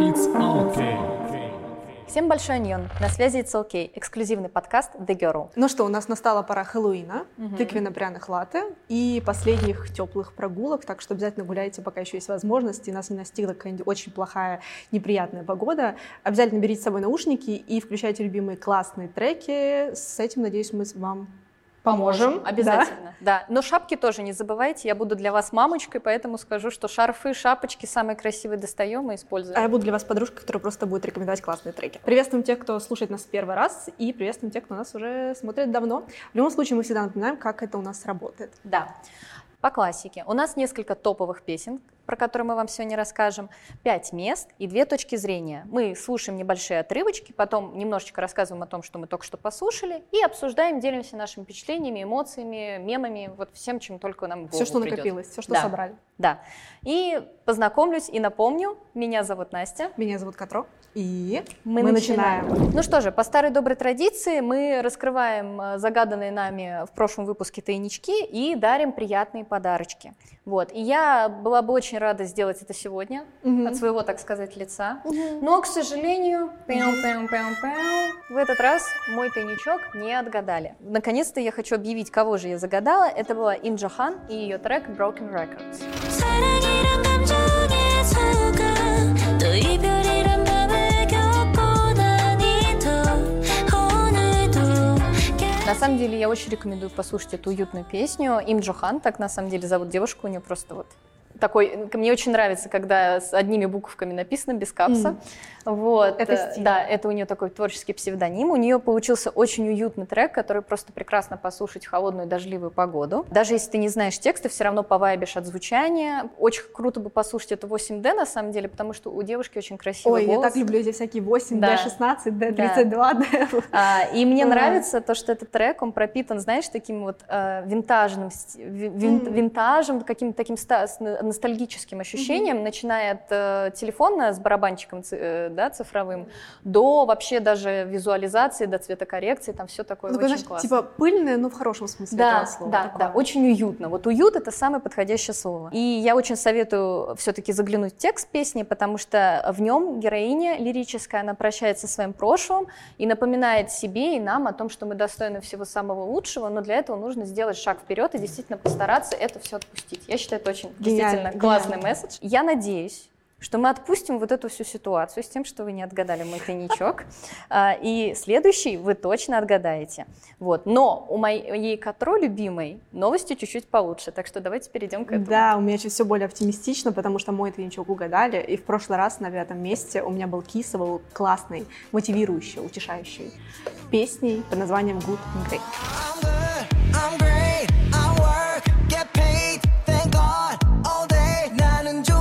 It's okay. Всем большой аньон. На связи It's OK, эксклюзивный подкаст The Girl. Ну что, у нас настала пора Хэллоуина, тыквенно-пряных латте и последних теплых прогулок, так что обязательно гуляйте, пока еще есть возможность, и нас не настигла какая-нибудь очень плохая, неприятная погода. Обязательно берите с собой наушники и включайте любимые классные треки. С этим, надеюсь, мы с вам поможем. Обязательно, да. Но шапки тоже не забывайте, я буду для вас мамочкой, поэтому скажу, что шарфы, шапочки самые красивые достаем и используем. А я буду для вас подружкой, которая просто будет рекомендовать классные треки. Приветствуем тех, кто слушает нас первый раз, и приветствуем тех, кто нас уже смотрит давно. В любом случае, мы всегда напоминаем, как это у нас работает. Да. По классике. У нас несколько топовых песен, про которые мы вам сегодня расскажем, пять мест и две точки зрения. Мы слушаем небольшие отрывочки, потом немножечко рассказываем о том, что мы только что послушали, и обсуждаем, делимся нашими впечатлениями, эмоциями, мемами, вот всем, чем только нам в Все, голову что придет. накопилось, все, что Да. собрали. Да. И познакомлюсь и напомню, меня зовут Настя. Меня зовут Катро, и Мы, начинаем. Ну что же, по старой доброй традиции мы раскрываем э, загаданные нами в прошлом выпуске тайнички и дарим приятные подарочки. Вот. И я была бы очень рада сделать это сегодня Мгм. от своего, так сказать, лица. Но, к сожалению, пяу-пяу-пяу-пяу, в этот раз мой тайничок не отгадали. Наконец-то я хочу объявить, кого же я загадала. Это была Инджахан и ее трек Broken Records. На самом деле, я очень рекомендую послушать эту уютную песню. Им Джохан, так на самом деле зовут девушку, у нее просто вот такой... Мне очень нравится, когда с одними буковками написано, без капса. Вот. Это э, стиль. Да, это у нее такой творческий псевдоним. У нее получился очень уютный трек, который просто прекрасно послушать в холодную дождливую погоду. Даже если ты не знаешь текста, все равно повайбишь от звучания. Очень круто бы послушать это 8D на самом деле, потому что у девушки очень красивый Ой, я голос. так люблю эти всякие 8, Да. D16, D32, D. А, и мне Ага. нравится то, что этот трек, он пропитан, знаешь, таким вот э, винтажным, вин- Мгм. винтажем, каким-то таким ста- ностальгическим ощущением, начиная от э, телефона с барабанчиком э, да, цифровым, до вообще даже визуализации, до цветокоррекции, там все такое Ну, очень знаешь, классно. типа пыльное, но в хорошем смысле Да, этого слова. да, такое. да, очень уютно. Вот уют это самое подходящее слово. И я очень советую все-таки заглянуть в текст песни, потому что в нем героиня лирическая, она прощается со своим прошлым и напоминает себе и нам о том, что мы достойны всего самого лучшего, но для этого нужно сделать шаг вперед и действительно постараться это все отпустить. Я считаю, это очень Гениально, действительно классный гениально. месседж. Я надеюсь, что мы отпустим вот эту всю ситуацию с тем, что вы не отгадали мой тайничок. А, И следующий вы точно отгадаете. Вот. Но у моей Катро любимой новости чуть-чуть получше, так что давайте перейдем к этому. Да, у меня сейчас все более оптимистично, потому что мой треничок угадали, и в прошлый раз на пятом месте у меня был Кисовал классный, мотивирующий, утешающий песней под названием Good and Great. I'm good, I'm great,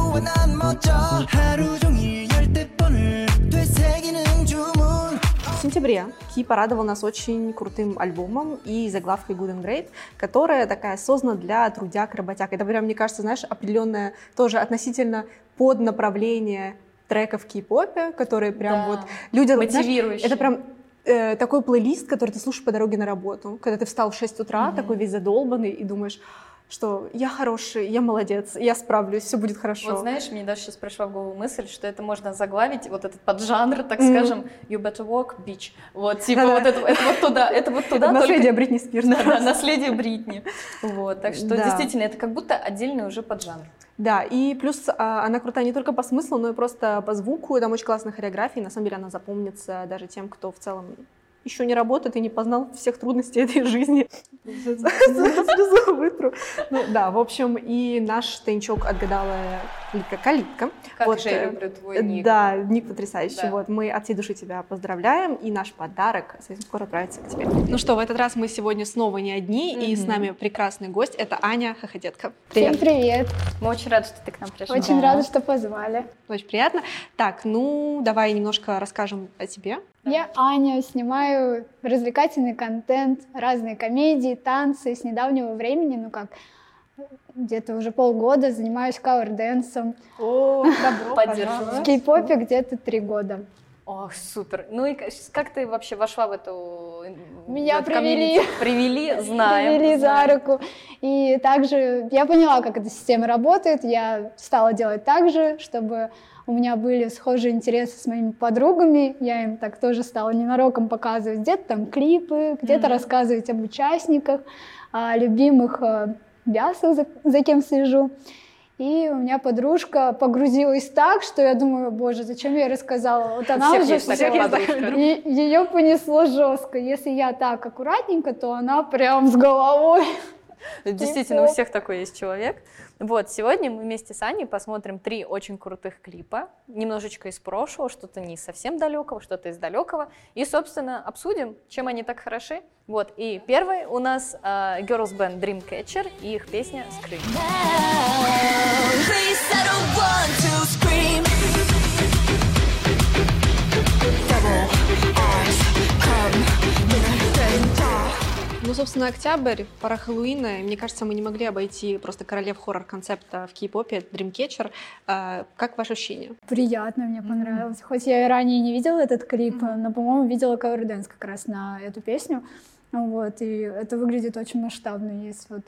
좋아 난 멋져 하루 종일 열대 번을 되새기는 주문 В сентябре Ки порадовал нас очень крутым альбомом и заглавкой Good and Great, которая такая создана для трудяг, работяг. Это прям, мне кажется, знаешь, определенное тоже относительно поднаправление треков в кей-попе, которые прям Да. вот люди... знаешь, Мотивирующие. это прям э, такой плейлист, который ты слушаешь по дороге на работу. Когда ты встал в 6 утра, такой весь задолбанный, и думаешь, что я хороший, я молодец, я справлюсь, все будет хорошо. Вот знаешь, мне даже сейчас пришла в голову мысль, что это можно заглавить, вот этот поджанр, так Мгм. скажем, you better walk, bitch. Вот, типа Да-да. вот это, это вот туда, это вот туда, только- Наследие Бритни Спирс. Да, да, наследие Бритни. Вот, так что Да. действительно, это как будто отдельный уже поджанр. Да, и плюс а, она крутая не только по смыслу, но и просто по звуку. Там очень классная хореография. и На самом деле она запомнится даже тем, кто в целом еще не работает и не познал всех трудностей этой жизни. Слезу вытру. Ну да, в общем, и наш тайничок отгадала Лика Калитка. Как Вот, же я э, люблю твой ник. Да, ник потрясающий. Да. Вот, мы от всей души тебя поздравляем, и наш подарок совсем скоро отправится к тебе. Ну что, в этот раз мы сегодня снова не одни, и с нами прекрасный гость. Это Аня Хохотетка. Всем привет! Мы очень рады, что ты к нам пришла. Очень рада, что позвали. Очень приятно. Так, ну, давай немножко расскажем о тебе. Я Аня, снимаю развлекательный контент, разные комедии, танцы. С недавнего времени, ну как, где-то уже полгода занимаюсь cover dance -ом. О, добро. В кей-попе где-то три года. Ох, супер. Ну и как ты вообще вошла в эту... э, Меня в привели. комьюнити? Привели, знаем. Привели за руку. И также я поняла, как эта система работает. Я стала делать так же, чтобы у меня были схожие интересы с моими подругами, я им так тоже стала ненароком показывать где-то там клипы, где-то Мгм. рассказывать об участниках, о любимых бясах, за, за кем слежу. И у меня подружка погрузилась так, что я думаю, боже, зачем я рассказала? Вот она всех уже есть всё- подружка. ее понесло жестко. Если я так аккуратненько, то она прям с головой. Действительно, у всех такой есть человек. Вот, сегодня мы вместе с Аней посмотрим три очень крутых клипа, немножечко из прошлого, что-то не совсем далекого, что-то из далекого, и, собственно, обсудим, чем они так хороши. Вот, и первый у нас э, Girls Band Dreamcatcher и их песня Scream. Ну, собственно, октябрь, пора Хэллоуина. и Мне кажется, мы не могли обойти просто королев хоррор-концепта в кей-попе, Dreamcatcher. А, как ваши ощущения? Приятно, мне понравилось. Хоть я и ранее не видела этот клип, но, по-моему, видела cover dance как раз на эту песню. Вот, и это выглядит очень масштабно, если вот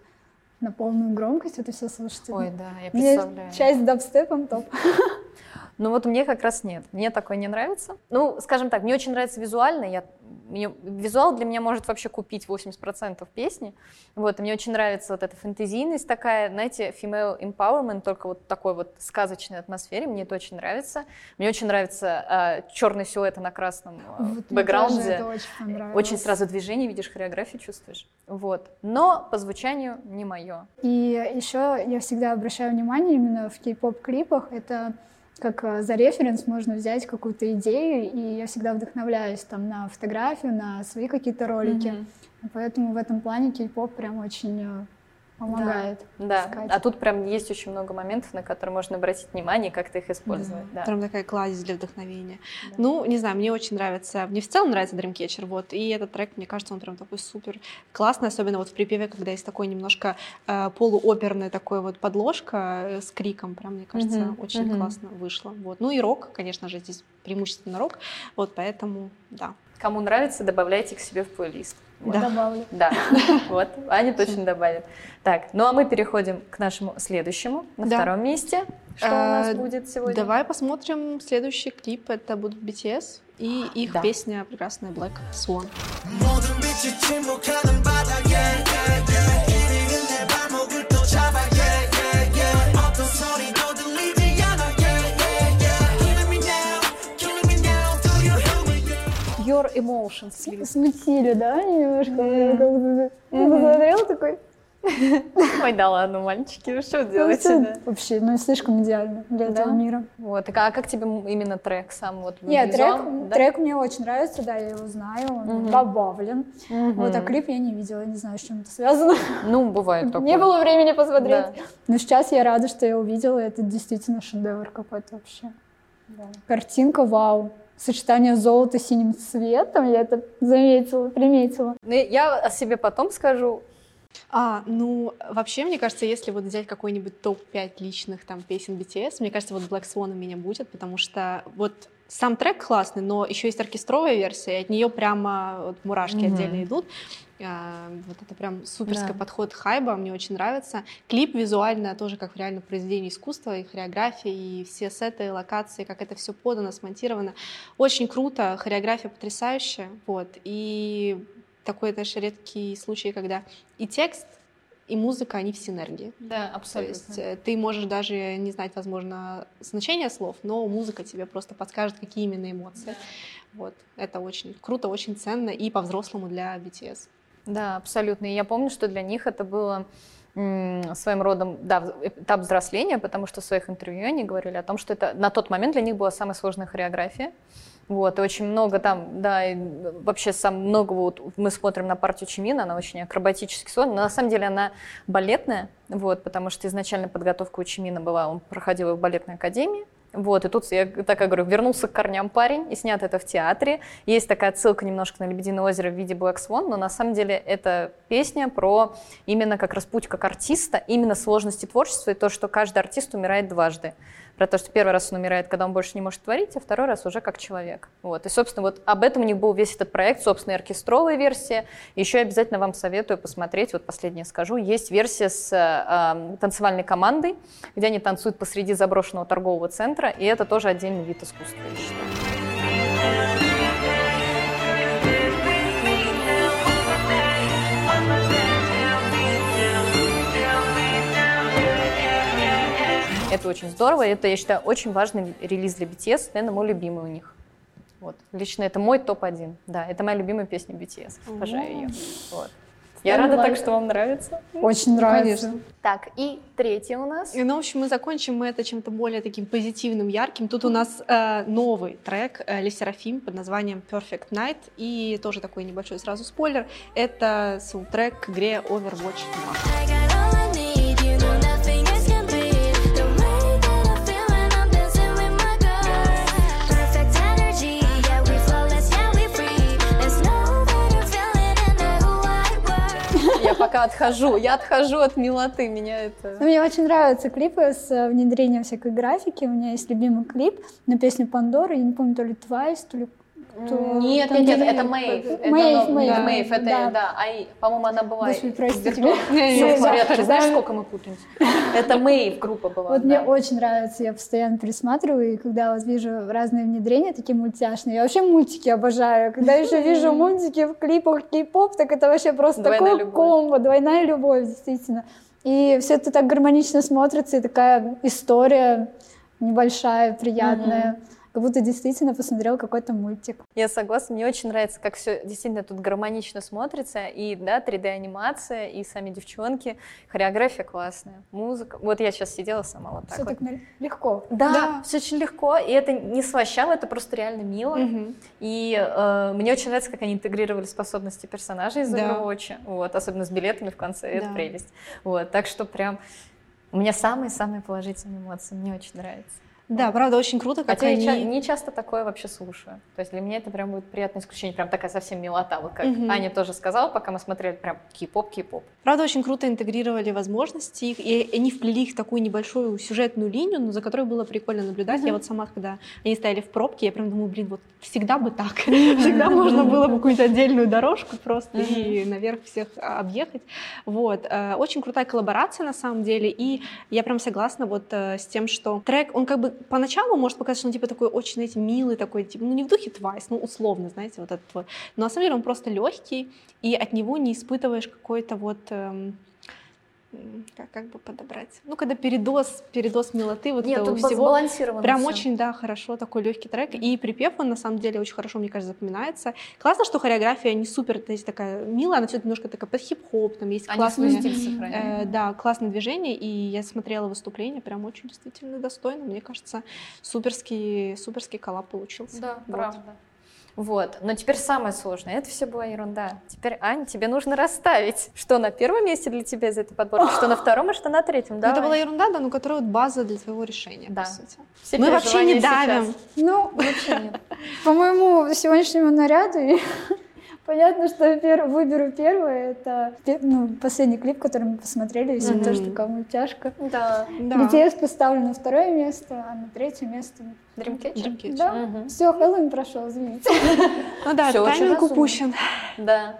на полную громкость это все слушать. Ой, да, я Мне представляю. часть с дабстепом топ. Ну вот мне как раз нет, мне такое не нравится. Ну, скажем так, мне очень нравится визуально, я, мне, визуал для меня может вообще купить 80% песни, вот, и мне очень нравится вот эта фэнтезийность такая, знаете, female empowerment, только вот такой вот сказочной атмосфере, мне это очень нравится. Мне очень нравится черный силуэт на красном э, Вот мне тоже бэкграунде. это очень понравилось. Очень сразу движение, видишь хореографию, чувствуешь. Вот. Но по звучанию не мое. И еще я всегда обращаю внимание именно в кей-поп клипах, это как э, за референс можно взять какую-то идею, и я всегда вдохновляюсь там на фотографию, на свои какие-то ролики. И Поэтому в этом плане кей-поп прям очень э, помогает. Да, искать. а тут прям есть очень много моментов, на которые можно обратить внимание, и как-то их использовать. Да. Прям такая кладезь для вдохновения. Ну, не знаю, мне очень нравится, мне в целом нравится Dreamcatcher, вот, и этот трек, мне кажется, он прям такой супер классный, особенно вот в припеве, когда есть такой немножко э, полуоперный такой вот подложка э, с криком, прям, мне кажется, Мгм, очень мгм. классно вышло, вот. Ну и рок, конечно же, здесь преимущественно рок, вот, поэтому, да. Кому нравится, добавляйте к себе в плейлист. Вот. Да. Добавлю. Да, вот, Аня точно добавит. Так, ну а мы переходим к нашему следующему, на Да. втором месте. Что у нас Э, будет сегодня? Давай посмотрим следующий клип, это будут BTS и их Да. песня прекрасная Black Swan. Your Emotions. Лиз. Смутили, да, немножко? Как будто Посмотрел такой. Ой, да ладно, мальчики, что ну, делаете? да? Вообще, ну слишком идеально для Да? этого мира. Вот, а как тебе именно трек сам? Вот, Нет, трек, да? трек мне очень нравится, да, я его знаю, он добавлен. Вот, а клип я не видела, не знаю, с чем это связано. Ну, бывает такое. Не было времени посмотреть. Да. Но сейчас я рада, что я увидела, это действительно шедевр какой-то вообще. Картинка, вау. Сочетание золота с синим цветом, я это заметила, приметила. Ну, я о себе потом скажу. А, ну, вообще, мне кажется, если вот взять какой-нибудь топ-5 личных там песен BTS, мне кажется, вот Black Swan у меня будет, потому что вот сам трек классный, но еще есть оркестровая версия, и от нее прямо вот мурашки Мгм. отдельно идут. А, вот это прям суперский Да. подход хайба, мне очень нравится. Клип визуально тоже как в реальном произведении искусства, и хореография, и все сеты, и локации, как это все подано, смонтировано. Очень круто, хореография потрясающая, вот. И такой даже редкий случай, когда и текст, и музыка, они в синергии. Да, То абсолютно. есть э, ты можешь даже не знать, возможно, значение слов, но музыка тебе просто подскажет, какие именно эмоции. Вот. Это очень круто, очень ценно и по-взрослому для BTS. Да, абсолютно. И я помню, что для них это было своим родом, да, в- этап взросления, потому что в своих интервью они говорили о том, что это на тот момент для них была самая сложная хореография. Вот, и очень много там, да, и вообще сам много вот мы смотрим на партию Чимина, она очень акробатически сложная, но на самом деле она балетная, вот, потому что изначально подготовка у Чимина была, он проходил в балетной академии, вот, и тут, я так и говорю, вернулся к корням парень и снят это в театре. Есть такая отсылка немножко на «Лебединое озеро» в виде Black Swan, но на самом деле это песня про именно как раз путь как артиста, именно сложности творчества и то, что каждый артист умирает дважды. Про то, что первый раз он умирает, когда он больше не может творить, а второй раз уже как человек. Вот. И, собственно, вот об этом у них был весь этот проект, собственно, оркестровая версия. Еще обязательно вам советую посмотреть, вот последнее скажу, есть версия с э, танцевальной командой, где они танцуют посреди заброшенного торгового центра, и это тоже отдельный вид искусства, я считаю. Это очень здорово. Это, я считаю, очень важный релиз для BTS. Наверное, мой любимый у них. Вот. Лично это мой топ-1. Да, это моя любимая песня BTS. Обожаю ее. Вот. Я рада так, что вам нравится. Очень нравится. Так, и третье у нас. И, ну, в общем, мы закончим мы это чем-то более таким позитивным, ярким. Тут у нас э, новый трек э, Лесерафим под названием Perfect Night. И тоже такой небольшой сразу спойлер. Это саундтрек к игре Overwatch 2. Пока отхожу. Я отхожу от милоты. Меня это... Ну, мне очень нравятся клипы с э, внедрением всякой графики. У меня есть любимый клип на песню Пандоры. Я не помню, то ли Twice, то ли... кто- Нет, там нет, нет, это Мэйв. Мэйв, Мэйв, Мэйв, это, да. да. Ай, по-моему, она была... Господи, простите меня. Знаешь, сколько мы путаемся? Это Мэйв группа была. Вот мне очень нравится, я постоянно пересматриваю, и когда вот вижу разные внедрения такие мультяшные, я вообще мультики обожаю. Когда еще вижу мультики в клипах кей-поп, так это вообще просто такое комбо, двойная любовь, действительно. И все это так гармонично смотрится, и такая история небольшая, приятная. Как будто действительно посмотрел какой-то мультик. Я согласна, мне очень нравится, как все действительно тут гармонично смотрится, и, да, 3D-анимация, и сами девчонки, хореография классная, музыка. Вот я сейчас сидела сама вот так Все вот. так легко. Да, все очень легко, и это не слащаво, это просто реально мило. Мгм. И э, мне очень нравится, как они интегрировали способности персонажей из Да. Overwatch, вот, особенно с билетами в конце, это Да. прелесть. Вот, так что прям у меня самые-самые положительные эмоции, мне очень нравится. Да, правда, очень круто, как Хотя я они... не часто такое вообще слушаю. То есть для меня это прям будет приятное исключение, прям такая совсем милота. Вот как Мгм. Аня тоже сказала, пока мы смотрели, прям кей-поп, кей-поп. Правда, очень круто интегрировали возможности их, и они вплели их в такую небольшую сюжетную линию, но за которой было прикольно наблюдать. Я вот сама, когда они стояли в пробке, я прям думаю, блин, вот всегда бы так. Всегда можно было бы какую-нибудь отдельную дорожку просто и наверх всех а, объехать. Вот. Э, Очень крутая коллаборация на самом деле, и я прям согласна вот э, с тем, что трек, он как бы поначалу может показаться, что он типа такой очень, знаете, милый такой, типа, ну не в духе Twice, ну условно, знаете, вот этот вот. Но на самом деле он просто легкий, и от него не испытываешь какой-то вот эм, как, как бы подобрать. Ну, когда передоз, передоз милоты, вот Нет, этого всего. Прям всё. очень, да, хорошо, такой легкий трек. И припев он, на самом деле, очень хорошо, мне кажется, запоминается. Классно, что хореография не супер, то есть такая милая, она все немножко такая под хип-хоп, там есть Они классные... стиль. Э, да, классное движение, и я смотрела выступление, прям очень действительно достойно. Мне кажется, суперский, суперский коллаб получился. Да, Вот. правда. Вот, но теперь самое сложное. Это все была ерунда. Теперь, Ань, тебе нужно расставить, что на первом месте для тебя из этой подборки, что на втором и что на третьем. Ну, это Давай. была ерунда, да, ну, которая вот база для твоего решения, Да. по сути. Все Мы вообще не давим. сейчас. Ну, Вообще нет. по моему сегодняшнему наряду, понятно, что я пер- выберу первый. Это ну, последний клип, который мы посмотрели, если Мгм. тоже такая мультяшка. Да. Да. BTS поставлю на второе место, а на третье место... Dreamcatcher? Dreamcatcher. Да, Мгм. все, Хэллоуин прошел, извините. Ну да, тайминг упущен. Да.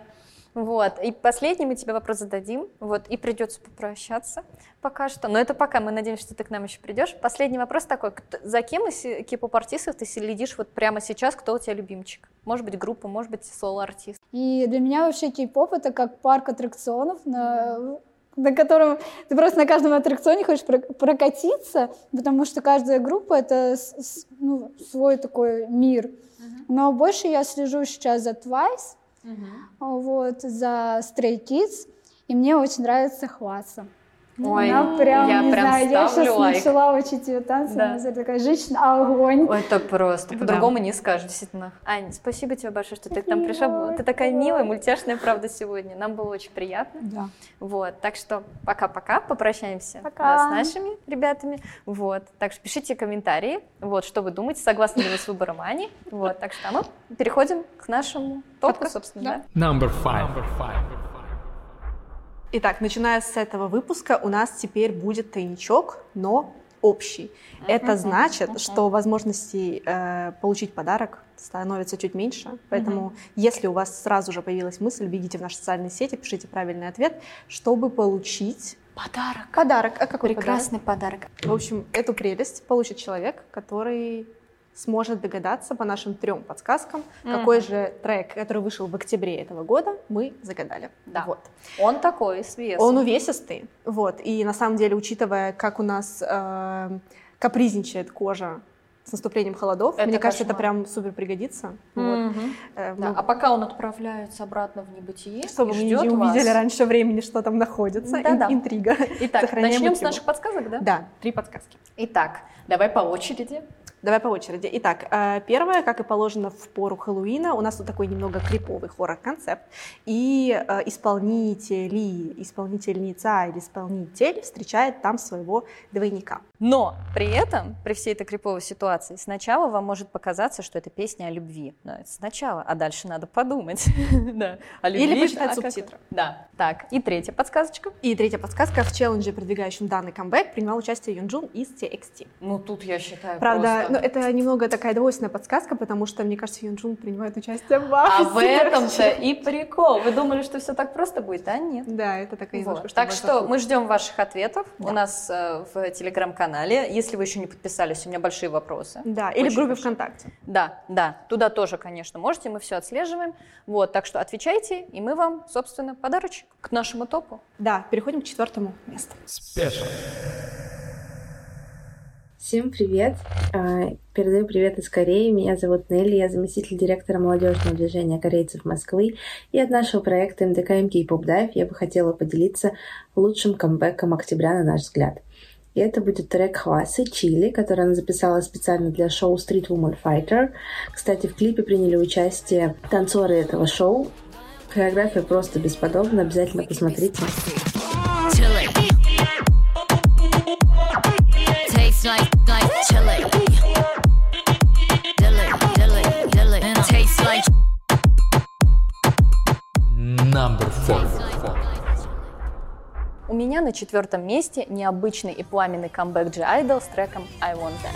Вот. И последний мы тебе вопрос зададим. Вот. И придется попрощаться пока что. Но это пока. Мы надеемся, что ты к нам еще придешь. Последний вопрос такой. Кто- За кем из кей-поп-артистов ты следишь вот прямо сейчас? Кто у тебя любимчик? Может быть, группа, может быть, соло-артист. И для меня вообще кей-поп это как парк аттракционов, на, на котором ты просто на каждом аттракционе хочешь про- прокатиться, потому что каждая группа это ну, свой такой мир. Но больше я слежу сейчас за Twice, вот, за Stray Kids, и мне очень нравится Хваса. Ой, Она прям, я не прям знаю, я сейчас лайк. начала учить ее танцы, Да. она такая женщина огонь. Ой, это просто. Да. По-другому не скажешь, действительно. Ань, спасибо тебе большое, что ты к нам пришла. Ты такая милая, мультяшная, правда, сегодня. Нам было очень приятно. Да. Вот, так что пока-пока, попрощаемся Пока. с нашими ребятами. Вот, так что пишите комментарии, вот, что вы думаете, согласны ли вы с выбором Ани. Вот, так что а мы переходим к нашему топу, собственно, да. да. Number five. Number five. Итак, начиная с этого выпуска у нас теперь будет тайничок, но общий. Это значит, что возможностей э, получить подарок становится чуть меньше. Поэтому, если у вас сразу же появилась мысль, бегите в наши социальные сети, пишите правильный ответ, чтобы получить Подарок. подарок. А какой Прекрасный подарок. подарок? В общем, эту прелесть получит человек, который сможет догадаться по нашим трем подсказкам, какой Мгм. же трек, который вышел в октябре этого года, мы загадали. Да. Вот. Он такой, с весом. Он увесистый, вот, и на самом деле, учитывая, как у нас э, капризничает кожа с наступлением холодов, Это мне кажется, это прям супер пригодится. Вот. Мгм. Э, Да, мы- А пока он отправляется обратно в небытие чтобы мы не увидели вас. раньше времени, что там находится, ин- Да-да. интрига. Итак, Сохраняем начнем с наших подсказок, да? Да, три подсказки. Итак, давай по очереди. Давай по очереди. Итак, э, первое, как и положено в пору Хэллоуина, у нас тут такой немного криповый хоррор-концепт. И э, исполнители, исполнительница или исполнитель встречает там своего двойника. Но при этом, при всей этой криповой ситуации, сначала вам может показаться, что это песня о любви. Но это сначала, а дальше надо подумать. Да, о Или почитать А субтитры. Да. Так, и третья подсказочка. И третья подсказка. В челлендже, продвигающем данный камбэк, принимал участие Юнджун из TXT. Ну, тут я считаю Правда, просто- ну, это немного такая двойственная подсказка, потому что, мне кажется, Юнджун принимает участие в А в этом-то и прикол. Вы думали, что все так просто будет, а нет. Да, это такая немножко, Вот. Так что мы ждем ваших ответов у Да. нас э, в телеграм-канале. Если вы еще не подписались, у меня большие вопросы. Да, или в Очень группе большие. ВКонтакте. Да, да, туда тоже, конечно, можете, мы все отслеживаем. Вот, так что отвечайте, и мы вам, собственно, подарочек к нашему топу. Да, переходим к четвертому месту. Всем привет! А, Передаю привет из Кореи. Меня зовут Нелли, я заместитель директора молодежного движения корейцев Москвы. И от нашего проекта МДК МК Поп Дайв я бы хотела поделиться лучшим камбэком октября, на наш взгляд. И это будет трек Хвасы Чили, который она записала специально для шоу Street Woman Fighter. Кстати, в клипе приняли участие танцоры этого шоу. Хореография просто бесподобна, обязательно посмотрите. У меня на четвертом месте необычный и пламенный камбэк G Idol с треком I Want That.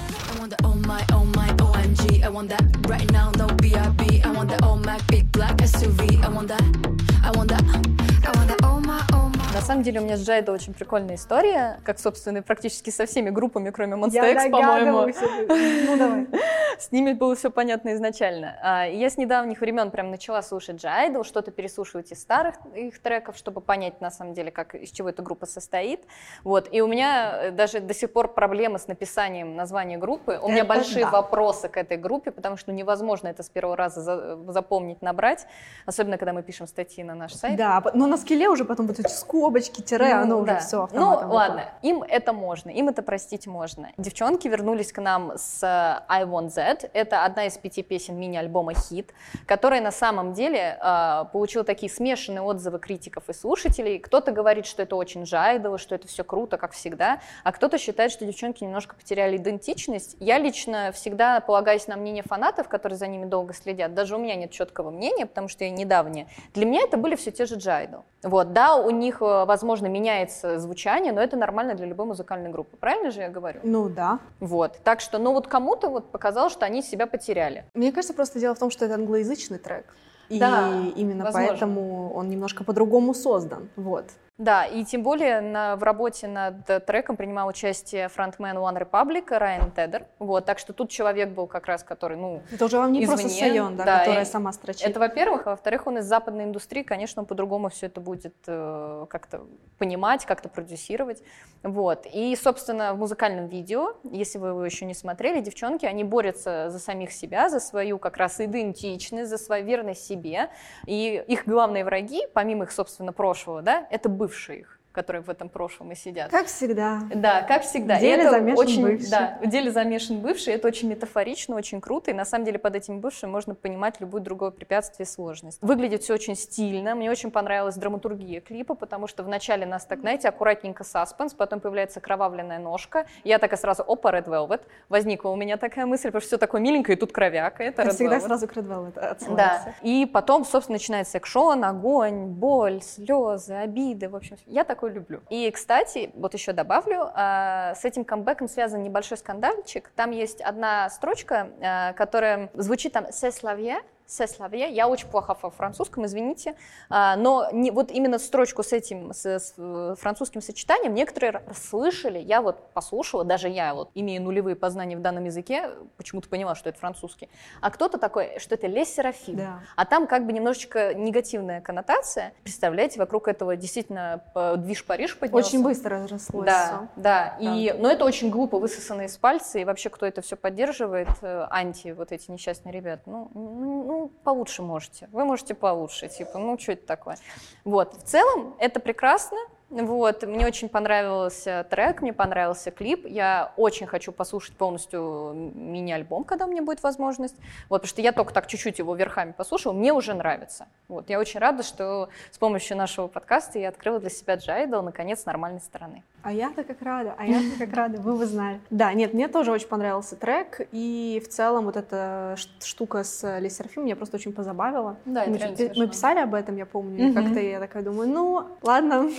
На самом деле у меня с Джайдо очень прикольная история, как, собственно, практически со всеми группами, кроме X, по-моему. Ну, давай. С ними было все понятно изначально. А, Я с недавних времен прям начала слушать Джайдл, что-то переслушивать из старых их треков, чтобы понять, на самом деле, как, из чего эта группа состоит. Вот. И у меня э, даже до сих пор проблемы с написанием названия группы. У меня Это большие да. вопросы к этой группе, потому что невозможно это с первого раза за- запомнить, набрать. Особенно, когда мы пишем статьи на наш сайт. Да, но на скилле уже потом вот эти скобочки, тире, Ну, оно уже да. все Ну, ладно, им это можно, им это простить можно. Девчонки вернулись к нам с э, I Want Z. Это одна из пяти песен мини-альбома «Хит», которая на самом деле э, получила такие смешанные отзывы критиков и слушателей. Кто-то говорит, что это очень жайдово, что это все круто, как всегда, а кто-то считает, что девчонки немножко потеряли идентичность. Я лично всегда полагаюсь на мнение фанатов, которые за ними долго следят. Даже у меня нет четкого мнения, потому что я недавняя. Для меня это были все те же джайдл. Вот, да, у них, э, возможно, меняется звучание, но это нормально для любой музыкальной группы. Правильно же я говорю? Ну да. Вот. Так что, ну вот кому-то вот показалось, что они себя потеряли. Мне кажется, просто дело в том, что это англоязычный трек. И Да, именно возможно. поэтому он немножко по-другому создан. Вот. Да, и тем более на, в работе над треком принимал участие фронтмен One Republic Райан Тедер. Вот, так что тут человек был как раз, который, ну, Это уже вам не просто Извне, Сайон, да, да, которая и сама строчит. Это, во-первых. А во-вторых, он из западной индустрии, конечно, он по-другому все это будет э, как-то понимать, как-то продюсировать. Вот. И, собственно, в музыкальном видео, если вы его еще не смотрели, девчонки, они борются за самих себя, за свою как раз идентичность, за свою верность себе. И их главные враги, помимо их, собственно, прошлого, да, это бывшие их которые в этом прошлом и сидят. Как всегда. Да, как всегда. В деле и это замешан очень, бывший. Да, в деле замешан бывший. Это очень метафорично, очень круто. И на самом деле под этим бывшим можно понимать любое другое препятствие и сложность. Выглядит все очень стильно. Мне очень понравилась драматургия клипа, потому что вначале нас так, знаете, аккуратненько саспенс, потом появляется кровавленная ножка. Я такая сразу, опа, Red Velvet. Возникла у меня такая мысль, потому что все такое миленькое, и тут кровяка. Это Red всегда Velvet. сразу к Red Velvet Да. отсылается. И потом, собственно, начинается экшон, огонь, боль, слезы, обиды. В общем, я такой такое люблю. И, кстати, вот еще добавлю, а, с этим камбэком связан небольшой скандальчик. Там есть одна строчка, а, которая звучит там «се славье», «се славье». Я очень плохо во французском, извините. А, Но не, вот именно строчку с этим, с, с, э, французским сочетанием некоторые слышали. Я вот послушала, даже я вот, имея нулевые познания в данном языке, почему-то поняла, что это французский. А кто-то такой, что это «ле серафим». Да. А там как бы немножечко негативная коннотация. Представляете, вокруг этого действительно п- движ Париж поднялся. Очень быстро разрослось Да, всё. да. И, но это очень глупо, высосано из пальца. И вообще, кто это все поддерживает, э, анти, вот эти несчастные ребята, ну, ну, ну, получше можете. Вы можете получше, типа, ну, что это такое? Вот. В целом, это прекрасно. Вот, мне очень понравился трек, мне понравился клип. Я очень хочу послушать полностью мини-альбом, когда у меня будет возможность. Вот, потому что я только так чуть-чуть его верхами послушала, мне уже нравится. Вот, я очень рада, что с помощью нашего подкаста я открыла для себя Джайдл, наконец, с нормальной стороны. А я-то как рада, а я-то как рада, вы бы знали. Да, нет, мне тоже очень понравился трек, и в целом вот эта штука с LE SSERAFIM меня просто очень позабавила. Да, мы, мы писали об этом, я помню, как-то я такая думаю, ну, ладно,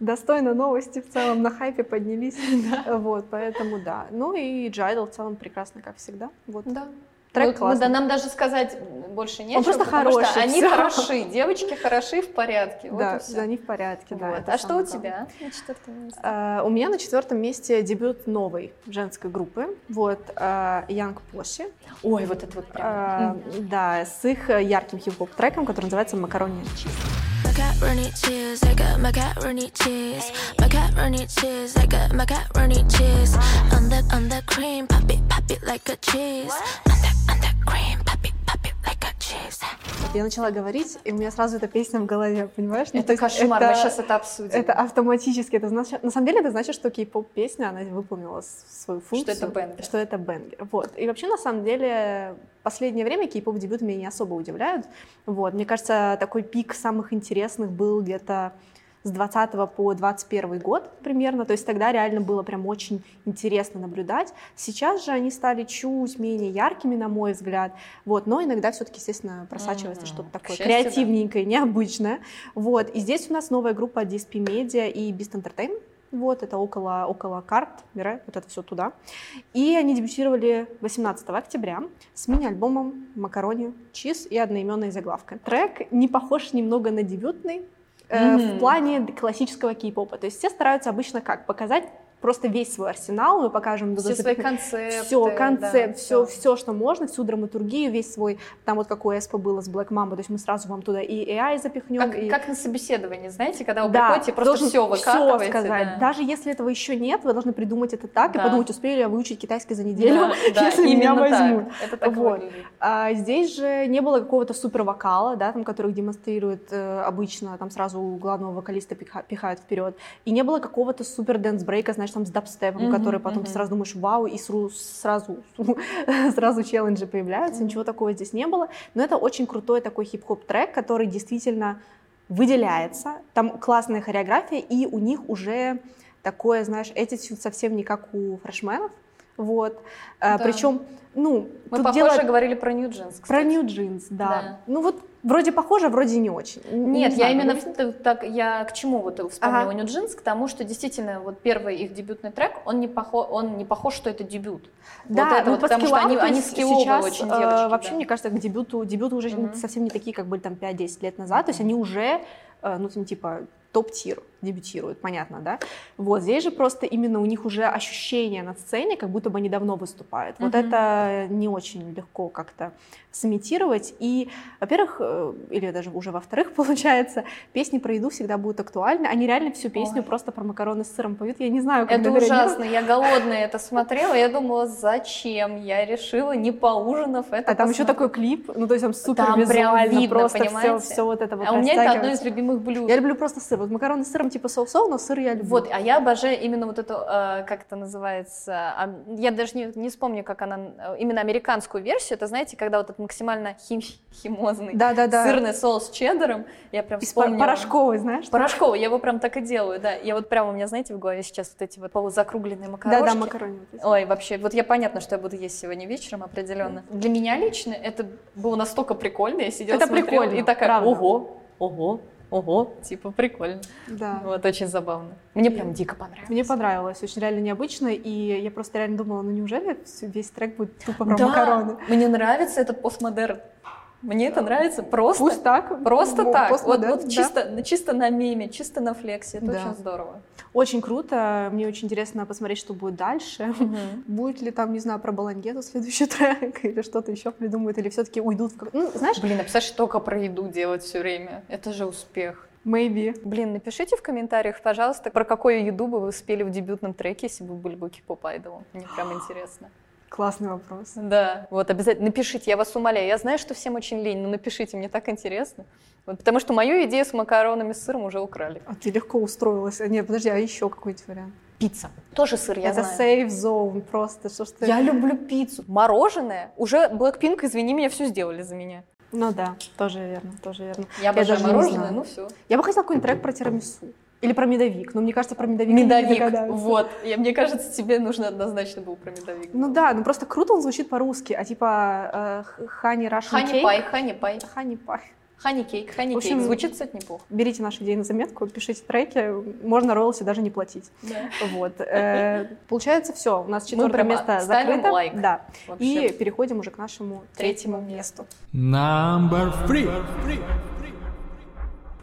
достойно новости в целом, на хайпе поднялись. Вот, поэтому да. Ну и Джайдл в целом прекрасно, как всегда. Вот. Да. Трек мы- классный. да, нам даже сказать больше нечего, просто потому что хороший, они всё. хороши, девочки хороши в порядке. Вот Да, да, они в порядке, да. Вот. А что у главное. тебя на четвертом месте? Э, У меня на четвертом месте дебют новой женской группы, вот, э, Young Posse. Ой, вот это вот прям. Э, Да, с их ярким хип-хоп треком, который называется «Макарони чиз». Macaroni cheese, I got macaroni cheese. Macaroni cheese, I got macaroni cheese. On the on the cream, pop it, pop it like a cheese. On the on cream, pop it cheese. Я начала говорить, и у меня сразу эта песня в голове, понимаешь? Ну, то Это кошмар, это- мы сейчас это обсудим. Это автоматически. Это значит, на самом деле это значит, что кей-поп песня, она выполнила свою функцию. это banger. Что это banger. Вот. И вообще, на самом деле, последнее время кей-поп дебюты меня не особо удивляют. Вот. Мне кажется, такой пик самых интересных был где-то с 20 по 21 год примерно, то есть тогда реально было прям очень интересно наблюдать. Сейчас же они стали чуть менее яркими, на мой взгляд, вот, но иногда все-таки, естественно, просачивается Мгм. что-то такое счастью, да. креативненькое, необычное, вот, и здесь у нас новая группа DSP Media и Beast Entertainment, вот, это около, около карт, Мира, вот это все туда. И они дебютировали 18 октября с мини-альбомом «Макарони Чиз» и одноименной заглавкой. Трек не похож немного на дебютный, Мгм. в плане классического кей-попа. То есть все стараются обычно как? Показать просто весь свой арсенал, мы покажем Все свои концепты. все, да, концепт, всё. все, все, что можно, всю драматургию, весь свой, там вот как у Эспо было с Black Mamba, то есть мы сразу вам туда и AI запихнем, Как, и... как на собеседовании, знаете, когда вы Да, приходите, просто все выкатываете. сказать. да. Даже если этого еще нет, вы должны придумать это так Да. и подумать, успею ли я выучить китайский за неделю, Да, да, если меня именно так. возьмут. Это так Вот. выглядит. А здесь же не было какого-то супер вокала, да, там, который демонстрирует э, обычно, там сразу главного вокалиста пиха- пихают вперед. И не было какого-то супер dance break -а, знаешь, там с дабстепом, Мгм, который потом ты сразу думаешь, вау, и сру- сразу, сразу челленджи появляются, ничего такого здесь не было. Но это очень крутой такой хип-хоп трек, который действительно выделяется. Там классная хореография, и у них уже такое, знаешь, attitude совсем не как у freshman -ов. Вот. Да. Причем, ну, Мы, тут похоже, дело- говорили про New Jeans, про кстати. New Jeans, да. Да. Ну вот вроде похоже, вроде не очень. Нет, не я знаю, именно т- так, я к чему вот вспомнила Ага. New Jeans, к тому, что действительно вот первый их дебютный трек, он не похож, он не похож, что это дебют. Да, вот это ну, вот, по потому что они, они скилловые сейчас, очень э, девочки. вообще, да. мне кажется, к дебюту, дебюты уже Мгм. совсем не такие, как были там 5-10 лет назад. То есть они уже, э, ну, там, типа, топ-тир дебютируют, понятно, да? Вот здесь же просто именно у них уже ощущение на сцене, как будто бы они давно выступают. Вот Мгм. это не очень легко как-то сымитировать. И, во-первых, э, или даже уже во-вторых, получается, песни про еду всегда будут актуальны. Они реально всю песню Ой. просто про макароны с сыром поют. Я не знаю, как Это ужасно. Я голодная это смотрела. Я думала, зачем? Я решила, не поужинав, это А там еще такой клип, ну то есть там супер Там прям визуально, видно, просто все, понимаете? все вот это вот А у меня это одно из любимых блюд. Я люблю просто сыр. Вот макароны с сыром типа соус-соус, но сыр я люблю. Вот, а я обожаю именно вот эту, э, как это называется, я даже не, не вспомню, как она, э, именно американскую версию, это, знаете, когда вот этот максимально хим, химозный Да-да-да. сырный соус с чеддером, я прям Из вспомнила. порошковый, знаешь? Порошковый, я его прям так и делаю, да. Я вот прямо у меня, знаете, в голове сейчас вот эти вот полузакругленные макарошки. Да-да, макароны. Ой, вообще, вот я понятно, что я буду есть сегодня вечером, определенно. Для меня лично это было настолько прикольно, я сидела, Это смотрела прикольно, и такая, правда. ого, ого, ого, типа прикольно. Да. Вот, очень забавно. Мне прям дико понравилось. Мне понравилось, очень реально необычно, и я просто реально думала, ну неужели весь трек будет тупо про Да, макароны? мне нравится этот постмодерн. Мне это нравится просто. Пусть так. Просто ну, так. Вот, вот да. чисто, чисто на меме, чисто на флексе. Это Да. очень здорово. Очень круто, мне очень интересно посмотреть, что будет дальше. Будет ли там, не знаю, про Балангету следующий трек, или что-то еще придумают, или все-таки уйдут в... Ну, знаешь, Блин, а представляешь, только про еду делать все время. Это же успех. maybe. Блин, напишите в комментариях, пожалуйста, про какую еду бы вы спели в дебютном треке, если бы вы были бы Кипоп Айдолом. Мне прям интересно. Классный вопрос. Да, вот обязательно напишите, я вас умоляю. Я знаю, что всем очень лень, но напишите, мне так интересно. Вот, потому что мою идею с макаронами с сыром уже украли. А ты легко устроилась. А, нет, подожди, а еще какой-нибудь вариант? Пицца. Тоже сыр, я Это знаю. safe zone просто. Что ты... Я люблю пиццу. Мороженое. Уже Blackpink, извини меня, все сделали за меня. Ну да, тоже верно, тоже верно. Я обожаю даже мороженое, ну все. Я бы хотела какой-нибудь трек про тирамису. Или про медовик. Но мне кажется, про медовик Медовик. Вот. Я, мне кажется, тебе нужно однозначно был про медовик. Ну да, ну просто круто он звучит по-русски. А типа э, хани Russian Хани пай, хани пай. Хани пай. Хани кейк, хани В общем, кейк. Звучит, кстати, неплохо. Берите наши идеи на заметку, пишите треки. Можно роялти даже не платить. Вот. Э, Получается, все. У нас четвертое место закрыто. лайк. Да. Вообще. И переходим уже к нашему Третьему третьему месту. Number three.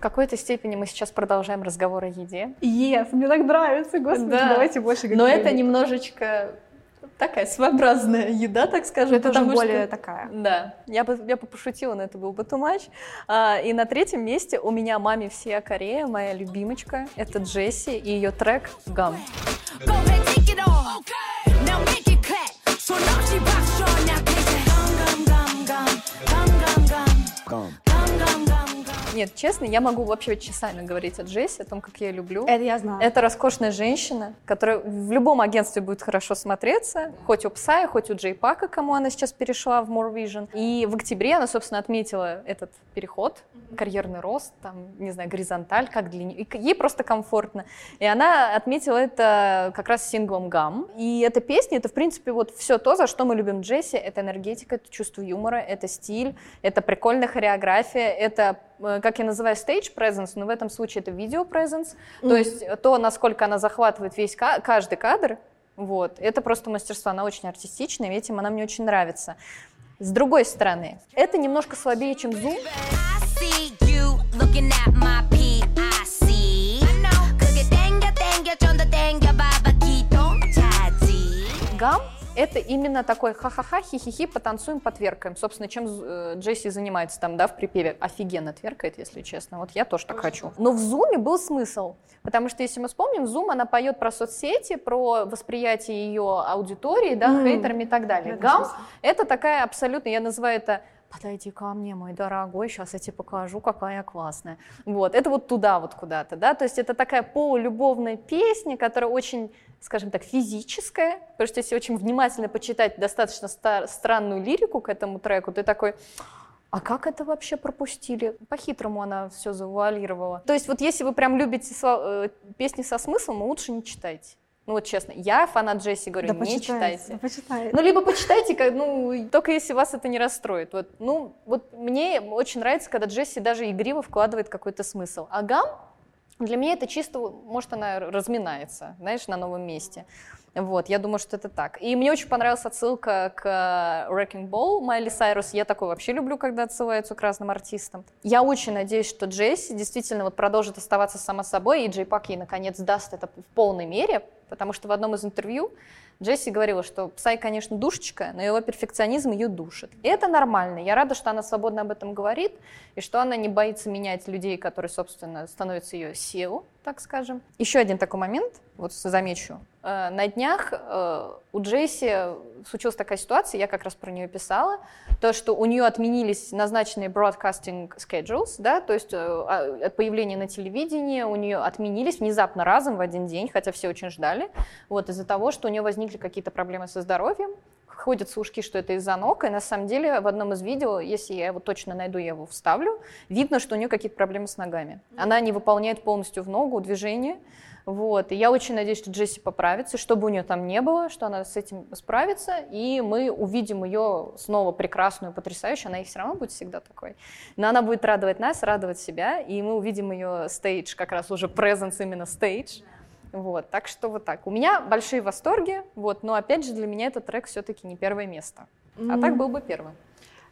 В какой-то степени мы сейчас продолжаем разговор о еде. Yes, мне так нравится, господи, Да. давайте больше Но говорить. это немножечко такая своеобразная еда, так скажем. Это потому более что- такая. Да, я бы, я бы пошутила, но это был бы too much. А, и на третьем месте у меня маме всея Корея, моя любимочка. Это Джесси и ее трек «Гам». Gum. Нет, честно, я могу вообще часами говорить о Джесси, о том, как я ее люблю. Это я знаю. Это роскошная женщина, которая в любом агентстве будет хорошо смотреться, хоть у Псая, хоть у Джей Пака, кому она сейчас перешла в More Vision. И в октябре она, собственно, отметила этот переход, карьерный рост, там, не знаю, горизонталь, как для нее. Ей просто комфортно. И она отметила это как раз синглом «Гам». И эта песня, это, в принципе, вот все то, за что мы любим Джесси. Это энергетика, это чувство юмора, это стиль, это прикольная хореография, это э, как я называю, stage presence, но в этом случае это видео presence, то есть то, насколько она захватывает весь ка- каждый кадр, вот, это просто мастерство, она очень артистичная, и этим она мне очень нравится. С другой стороны, это немножко слабее, чем Zoom. Гам? Это именно такой ха-ха-ха, хи-хи-хи, потанцуем, потверкаем. Собственно, чем э, Джесси занимается там, да, в припеве. Офигенно тверкает, если честно. Вот я тоже так хочу. Но в Зуме был смысл. Потому что, если мы вспомним, Зум, она поет про соцсети, про восприятие ее аудитории, да, М. хейтерами и так далее. В этом Гам это такая абсолютно, я называю это подойди ко мне, мой дорогой, сейчас я тебе покажу, какая я классная. Вот, это вот туда вот куда-то, да, то есть это такая полулюбовная песня, которая очень, скажем так, физическая, потому что если очень внимательно почитать достаточно ста- странную лирику к этому треку, ты такой, а как это вообще пропустили? По-хитрому она все завуалировала. То есть вот если вы прям любите э, песни со смыслом, лучше не читайте. Ну вот честно, я фанат Джесси, говорю, Да не читайте. да почитайте. Ну, либо почитайте, как, ну, только если вас это не расстроит. Вот, ну, вот мне очень нравится, когда Джесси даже игриво вкладывает какой-то смысл. А Гам, для меня это чисто, может, она разминается, знаешь, на новом месте. Вот, я думаю, что это так. И мне очень понравилась отсылка к э, Wrecking Ball Майли Сайрус. Я такой вообще люблю, когда отсылаются к разным артистам. Я очень надеюсь, что Джесси действительно вот продолжит оставаться сама собой, и Джей Пак ей наконец даст это в полной мере, потому что в одном из интервью Джесси говорила, что Псай, конечно, душечка, но его перфекционизм ее душит. И это нормально. Я рада, что она свободно об этом говорит, и что она не боится менять людей, которые, собственно, становятся ее SEO, так скажем. Еще один такой момент, вот замечу. Э, На днях э, у Джесси случилась такая ситуация, я как раз про нее писала, то, что у нее отменились назначенные broadcasting schedules, да, то есть э, а, появление на телевидении у нее отменились внезапно разом в один день, хотя все очень ждали, вот из-за того, что у нее возникли какие-то проблемы со здоровьем, ходят слушки, что это из-за ног, и на самом деле в одном из видео, если я его точно найду, я его вставлю, видно, что у нее какие-то проблемы с ногами. Она не выполняет полностью в ногу движение, Вот. И я очень надеюсь, что Джесси поправится, чтобы у нее там не было, что она с этим справится, и мы увидим ее снова прекрасную, потрясающую. Она и все равно будет всегда такой. Но она будет радовать нас, радовать себя, и мы увидим ее стейдж, как раз уже presence именно стейдж. Вот, так что вот так. У меня большие восторги, вот, но опять же для меня этот трек все-таки не первое место. А так был бы первым.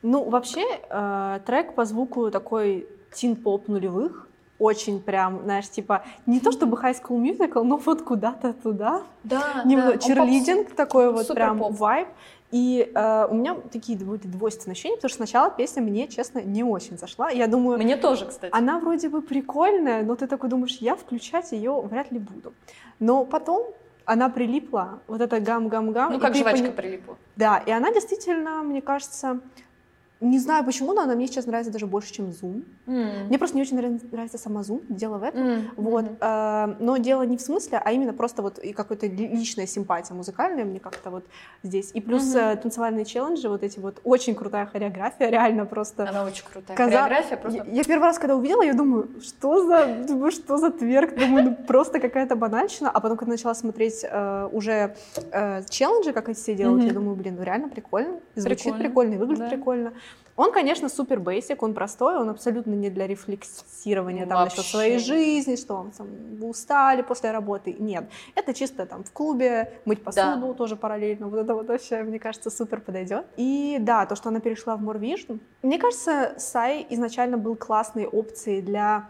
Ну, вообще, э, трек по звуку такой тин-поп нулевых, очень прям, знаешь, типа, не то чтобы High School Musical, но вот куда-то туда. Да, Немного черлидинг, такой вот супер прям поп. вайб. И э, у меня такие были двойственные ощущения, потому что сначала песня мне, честно, не очень зашла. Я думаю, Мне тоже, кстати. она вроде бы прикольная, но ты такой думаешь, я включать ее вряд ли буду. Но потом она прилипла, вот это гам-гам-гам. Ну, как жвачка пони- прилипла. Да, и она действительно, мне кажется, не знаю почему, но она мне сейчас нравится даже больше, чем Zoom. Мне просто не очень нрав- нравится сама Zoom, дело в этом. М, Вот, э, но дело не в смысле, а именно просто вот и какой-то ли- личная симпатия музыкальная мне как-то вот здесь. И плюс э, танцевальные челленджи, вот эти вот, очень крутая хореография, реально просто. Она очень крутая. Каза- Хореография просто... Я, я первый раз, когда увидела, я думаю, что за, думаю, что за тверк, думаю, ну просто какая-то банальщина, а потом, когда начала смотреть э, уже э, челленджи, как эти все делают, Мгм. я думаю, блин, ну реально прикольно, звучит Прикольно, прикольно, и выглядит да. прикольно. Он, конечно, супер бейсик, он простой, он абсолютно не для рефлексирования там насчет своей жизни, что он там, вы устали после работы. Нет, это чисто там в клубе, мыть посуду тоже параллельно. Вот это вот вообще, мне кажется, супер подойдет. И да, то, что она перешла в Vision. Мне кажется, Сай изначально был классной опцией для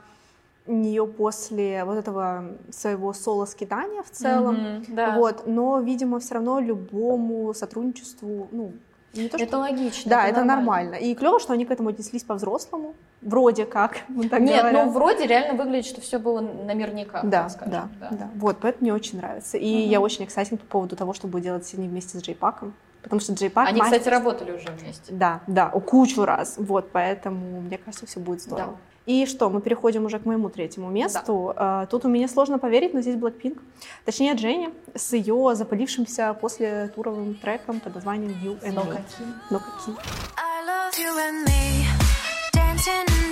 нее после вот этого своего соло-скитания в целом. Мгм, да. Вот, но, видимо, все равно любому сотрудничеству, ну, не то, Это что... логично. Да, это нормально. И клево, что они к этому отнеслись по-взрослому. Вроде как, так Нет, говорят. ну вроде реально выглядит, что все было наверняка. Да, скажем, да, да, Вот, поэтому мне очень нравится. И Мгм. я очень excited по поводу того, что будет делать они вместе с Джей Паком. Потому что Джей Пак... Они, мастер- кстати, работали уже вместе. Да, да, кучу раз. Вот, поэтому, мне кажется, все будет здорово. И что, мы переходим уже к моему третьему месту. А, Тут у меня сложно поверить, но здесь Blackpink. Точнее, Дженни с ее запалившимся после туровым треком под названием You and Но Me. каким? Но каким? I love you and me, dancing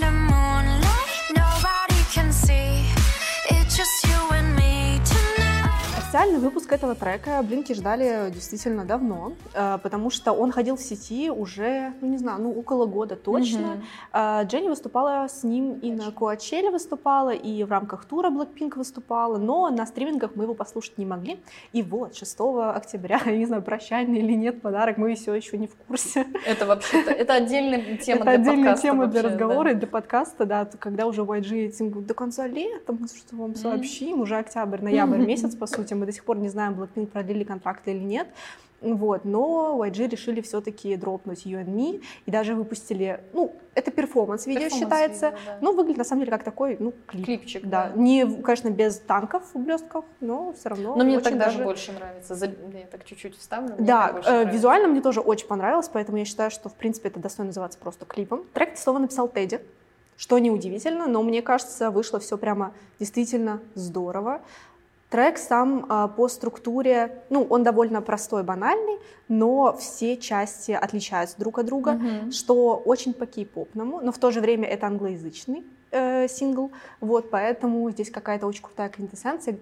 Официальный выпуск этого трека Блинки ждали действительно давно, э, потому что он ходил в сети уже, ну не знаю, ну около года точно. А, Дженни выступала с ним и на Коачеле выступала, и в рамках тура Blackpink выступала, но на стримингах мы его послушать не могли. И вот, 6 октября, я не знаю, прощальный или нет подарок, мы все еще не в курсе. Это вообще-то, это отдельная тема Это для отдельная подкаста тема для вообще, да. разговора и для подкаста, да, когда уже YG этим до конца лета мы что вам сообщим, уже октябрь, ноябрь месяц, по сути, мы до сих пор не знаем, Blackpink продлили контракт или нет, вот, но YG решили все-таки дропнуть You and Me и даже выпустили, ну, это Перформанс считается, видео, да. ну, выглядит на самом деле как такой, ну, клип. Клипчик, Да, да. не, конечно, без танков в блестках, но все равно Но мне очень так даже больше нравится. За- Я так чуть-чуть вставлю. мне да, э, нравится. визуально мне тоже очень понравилось, поэтому я считаю, что, в принципе, это достойно называться просто клипом. Трек слово написал Тедди, что неудивительно, но мне кажется, вышло все прямо действительно здорово. Трек сам а, по структуре, ну, он довольно простой, банальный, но все части отличаются друг от друга, Мгм. что очень по кей-попному, но в то же время это англоязычный э, сингл, вот, поэтому здесь какая-то очень крутая квинтэссенция,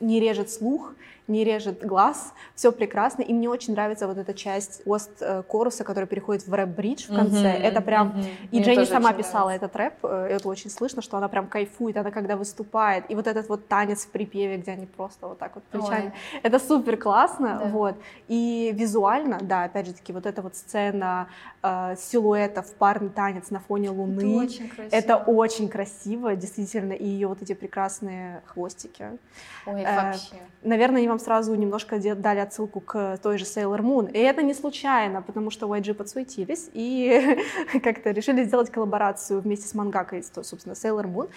не режет слух, не режет глаз, все прекрасно, и мне очень нравится вот эта часть пост-коруса, которая переходит в рэп-бридж в конце, Мгм, это прям... мгм. И Мне Дженни сама писала этот рэп, э, это очень слышно, что она прям кайфует, она когда выступает, и вот этот вот танец в припеве, где они просто вот так вот плечами, это супер классно, Да. вот, и визуально, да, опять же таки, вот эта вот сцена э, силуэтов, парный танец на фоне луны, Это очень красиво. это очень красиво, действительно, и ее вот эти прекрасные хвостики. Ой, э, вообще. Наверное, они вам сразу немножко дали отсылку к той же Sailor Moon. И это не случайно, потому что YG подсуетились и как-то решили сделать коллаборацию вместе с мангакой, то, собственно, Sailor Moon.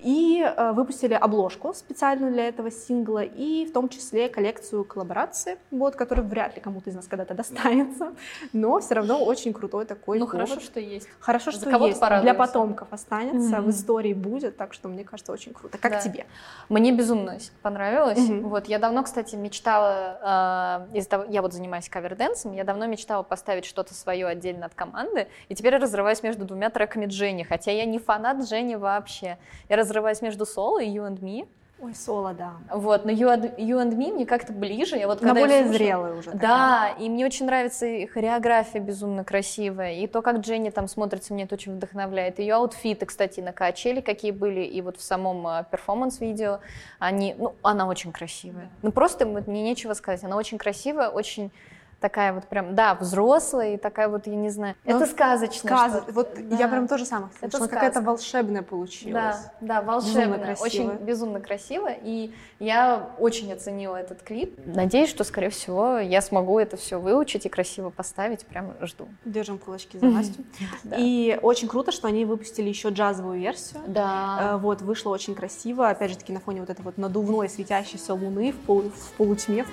И э, выпустили обложку специальную для этого сингла, и в том числе коллекцию коллабораций, вот, которая вряд ли кому-то из нас когда-то достанется, но все равно очень крутой такой Ну, повод. хорошо, что есть. Хорошо, что есть. Для потомков останется, в истории будет, так что мне кажется очень круто. Как Да. тебе? Мне безумно понравилось. Вот я давно, кстати, мечтала, э, из-за того, я вот занимаюсь каверденсом, я давно мечтала поставить что-то свое отдельно от команды, и теперь я разрываюсь между двумя треками Дженни, хотя я не фанат Дженни вообще. Я разрываюсь между Соло и You and Me, Ой, соло, да. Вот, но You and, You and Me мне как-то ближе. Я вот На когда я более слушаю- зрелая уже. Да, и мне очень нравится и хореография безумно красивая, и то, как Дженни там смотрится, мне это очень вдохновляет. Ее аутфиты, кстати, на качели какие были, и вот в самом а, перформанс-видео, они, ну, она очень красивая. Ну, просто мне нечего сказать, она очень красивая, очень такая вот прям, да, взрослая, и такая вот, я не знаю, Ну, это сказочно. Сказ... Вот Да. я прям тоже самое Это слышала. Какая-то сказка. волшебная получилась. Да, да, волшебно, красиво. очень безумно красиво, и я очень оценила этот клип. Надеюсь, что, скорее всего, я смогу это все выучить и красиво поставить, прям жду. Держим кулачки за Настю. И очень круто, что они выпустили еще джазовую версию. Да. Э, Вот, вышло очень красиво, опять же таки на фоне вот этой вот надувной светящейся луны в, полу- в полутьме,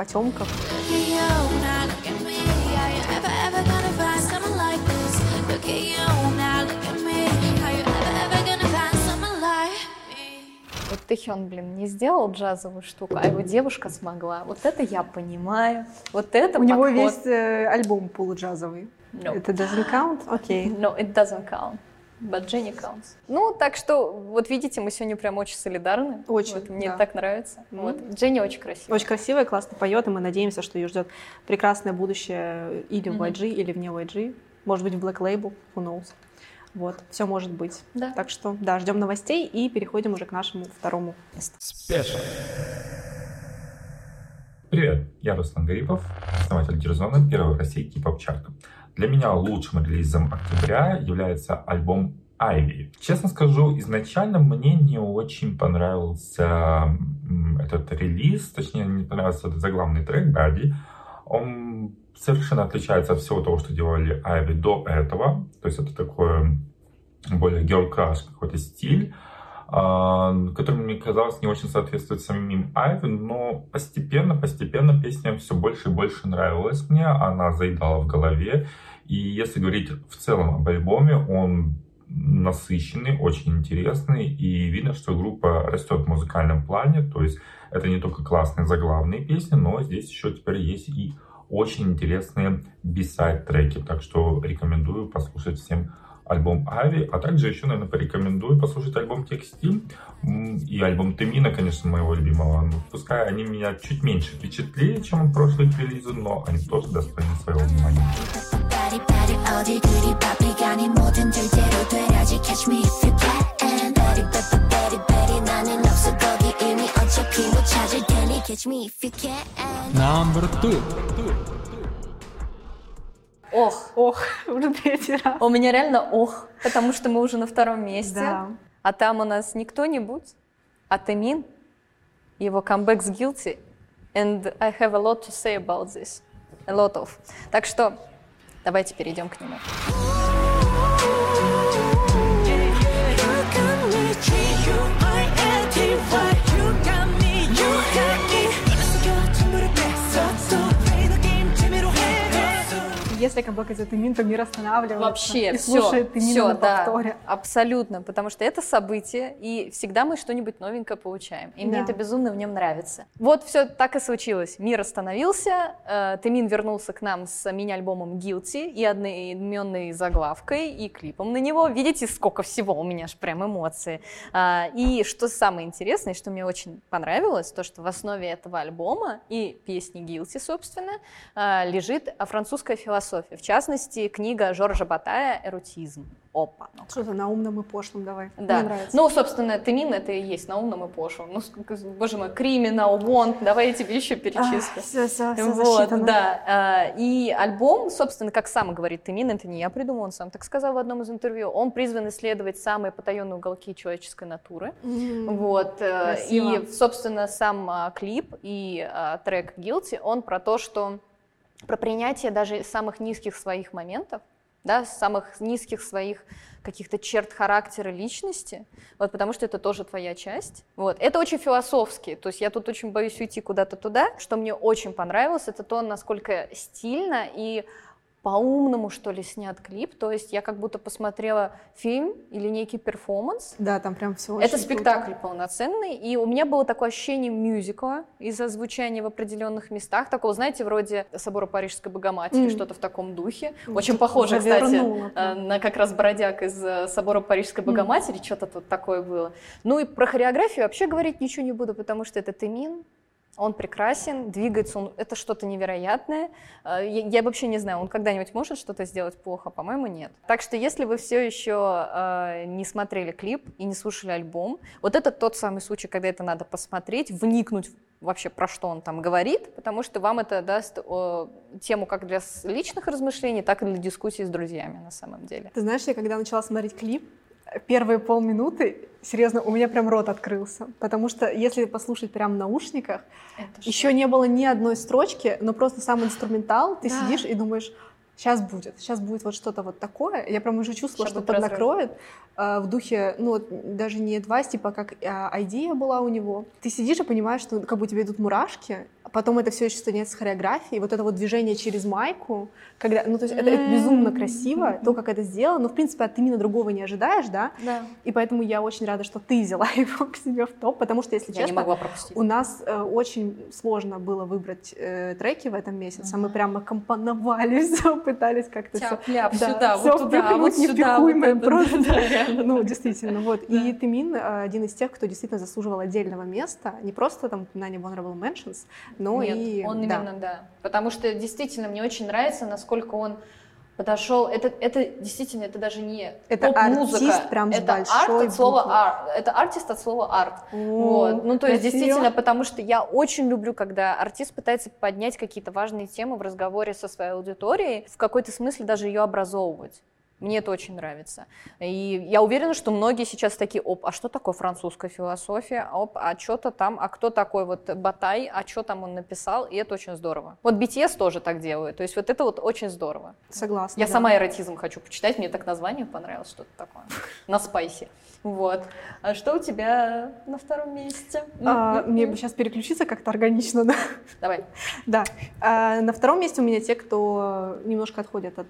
потемках. Вот Тэхён, блин, не сделал джазовую штуку, а его девушка смогла. Вот это я понимаю. Вот это У него подход. весь э, альбом полуджазовый. No. Это doesn't count? Окей. No, it doesn't count. But Jenny counts. Ну, так что, вот видите, мы сегодня прям очень солидарны. Очень, Вот, мне да. так нравится. Мгм. Вот. Дженни очень красивая. Очень красивая, классно поет, и мы надеемся, что ее ждет прекрасное будущее или в. YG, или вне YG. Может быть, в Black Label, who knows. Вот, все может быть. Да. Так что, да, ждем новостей и переходим уже к нашему второму месту. Спешл. Привет, я Руслан Гарипов, основатель Дирзона, первого в России кей-поп чарта. Для меня лучшим релизом октября является альбом Ivy. Честно скажу, изначально мне не очень понравился этот релиз, точнее, не понравился этот заглавный трек Body. Он совершенно отличается от всего того, что делали Ivy до этого. То есть это такой более girl crush какой-то стиль который мне казалось не очень соответствует самим Айви, но постепенно, постепенно песня все больше и больше нравилась мне, она заедала в голове, и если говорить в целом об альбоме, он насыщенный, очень интересный, и видно, что группа растет в музыкальном плане, то есть это не только классные заглавные песни, но здесь еще теперь есть и очень интересные бисайд треки, так что рекомендую послушать всем альбом Ави, а также еще, наверное, порекомендую послушать альбом Текстиль и альбом Темина, конечно, моего любимого. Ну, пускай они меня чуть меньше впечатлили, чем прошлые релизы, но они тоже достойны своего внимания. Number two. Ох, Ох, уже третий раз. у меня реально ох, потому что мы уже на втором месте. Да. А там у нас не кто-нибудь, а Темин, его камбэк с Guilty. And I have a lot to say about this. A lot of. Так что давайте перейдем к нему. Если камбэк из Эмин, то мир останавливается. Вообще, и все, слушает Эмина все, на да, повторе. абсолютно, потому что это событие, и всегда мы что-нибудь новенькое получаем, и мне Да. это безумно в нем нравится. Вот все так и случилось. Мир остановился, э, Темин вернулся к нам с мини-альбомом Guilty и одноименной заглавкой, и клипом на него. Видите, сколько всего у меня аж прям эмоции. А, и что самое интересное, что мне очень понравилось, то, что в основе этого альбома и песни Guilty, собственно, а, лежит французская философия. В частности, книга Жоржа Батая «Эротизм». Опа. ну. Что-то на умном и пошлом давай. Да. Мне нравится. Ну, собственно, Темин это и есть на умном и пошлом. Ну, боже мой, криминал, want, давай я тебе еще перечислю. все, все, все Вот, да. А, И альбом, собственно, как сам говорит Темин, это не я придумал, он сам так сказал в одном из интервью, он призван исследовать самые потаенные уголки человеческой натуры. Вот. э, красиво. И, собственно, сам а, клип и а, трек Guilty, он про то, что про принятие даже самых низких своих моментов, да, самых низких своих каких-то черт характера личности, вот, потому что это тоже твоя часть. Вот. Это очень философски, то есть я тут очень боюсь уйти куда-то туда. Что мне очень понравилось, это то, насколько стильно и по-умному, что ли, снят клип. То есть я как будто посмотрела фильм или некий перформанс. Да, там прям все Это спектакль полноценный, и у меня было такое ощущение мюзикла из-за звучания в определенных местах, такого, знаете, вроде собора Парижской Богоматери, Мгм. что-то в таком духе. Вот Очень похоже, кстати, завернула э, прям. на как раз бродяг из э, собора Парижской Богоматери, что-то тут такое было. Ну и про хореографию вообще говорить ничего не буду, потому что это Тымин, он прекрасен, двигается он, это что-то невероятное. Э, Я, я вообще не знаю, он когда-нибудь может что-то сделать плохо? По-моему, нет. Так что если вы все еще э, не смотрели клип и не слушали альбом, вот это тот самый случай, когда это надо посмотреть, вникнуть вообще про что он там говорит, потому что вам это даст э, тему как для личных размышлений, так и для дискуссий с друзьями на самом деле. Ты знаешь, я когда начала смотреть клип, первые полминуты, серьезно, у меня прям рот открылся. Потому что если послушать прям в наушниках, еще не было ни одной строчки, но просто сам инструментал, ты Да. сидишь и думаешь, сейчас будет, сейчас будет вот что-то вот такое. Я прям уже чувствовала, Щас что поднакроет э, в духе, ну вот даже не адвайс, типа как а, идея была у него. Ты сидишь и понимаешь, что как бы у тебя идут мурашки, потом это все еще становится с хореографией, вот это вот движение через майку, когда, ну то есть это, это безумно красиво, то, как это сделано, но в принципе от именно другого не ожидаешь, да, Да. и поэтому я очень рада, что ты взяла его к себе в топ, потому что, если Я не честно, могла пропустить. у нас э, очень сложно было выбрать э, треки в этом месяце. Мы прямо компоновали все, пытались как-то все. Тяп-ляп, сюда, вот туда, впихнуть вот сюда, вот это, просто. да, да, реально, Ну, да. действительно, вот. И Тымин э, один из тех, кто действительно заслуживал отдельного места, не просто там упоминание в Honorable Mentions, но Нет, и... он да. именно, да. Потому что действительно мне очень нравится, насколько он подошел. Это, это действительно, это даже не Это поп-музыка. артист прям с это большой арт от слова буквы. ар, Это артист от слова арт. О, Вот. Ну, то есть, красиво. действительно, потому что я очень люблю, когда артист пытается поднять какие-то важные темы в разговоре со своей аудиторией, в какой-то смысле даже ее образовывать. Мне это очень нравится. И я уверена, что многие сейчас такие, оп, а что такое французская философия? Оп, а что-то там, а кто такой вот Батай, а что там он написал? И это очень здорово. Вот BTS тоже так делают. То есть вот это вот очень здорово. Согласна. Я да. сама эротизм хочу почитать, мне так название понравилось, что-то такое. На спайсе. Вот. А что у тебя на втором месте? А, М-м-м. мне бы сейчас переключиться как-то органично, да? Давай. Да. А, на втором месте у меня те, кто немножко отходят от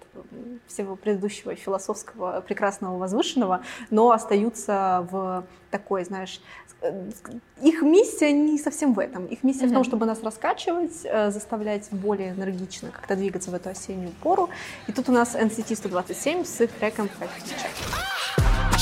всего предыдущего философского, прекрасного, возвышенного, но остаются в такой, знаешь, э, их миссия не совсем в этом. Их миссия в том, чтобы нас раскачивать, э, заставлять более энергично как-то двигаться в эту осеннюю пору. И тут у нас NCT 127 с их треком Fact Check. В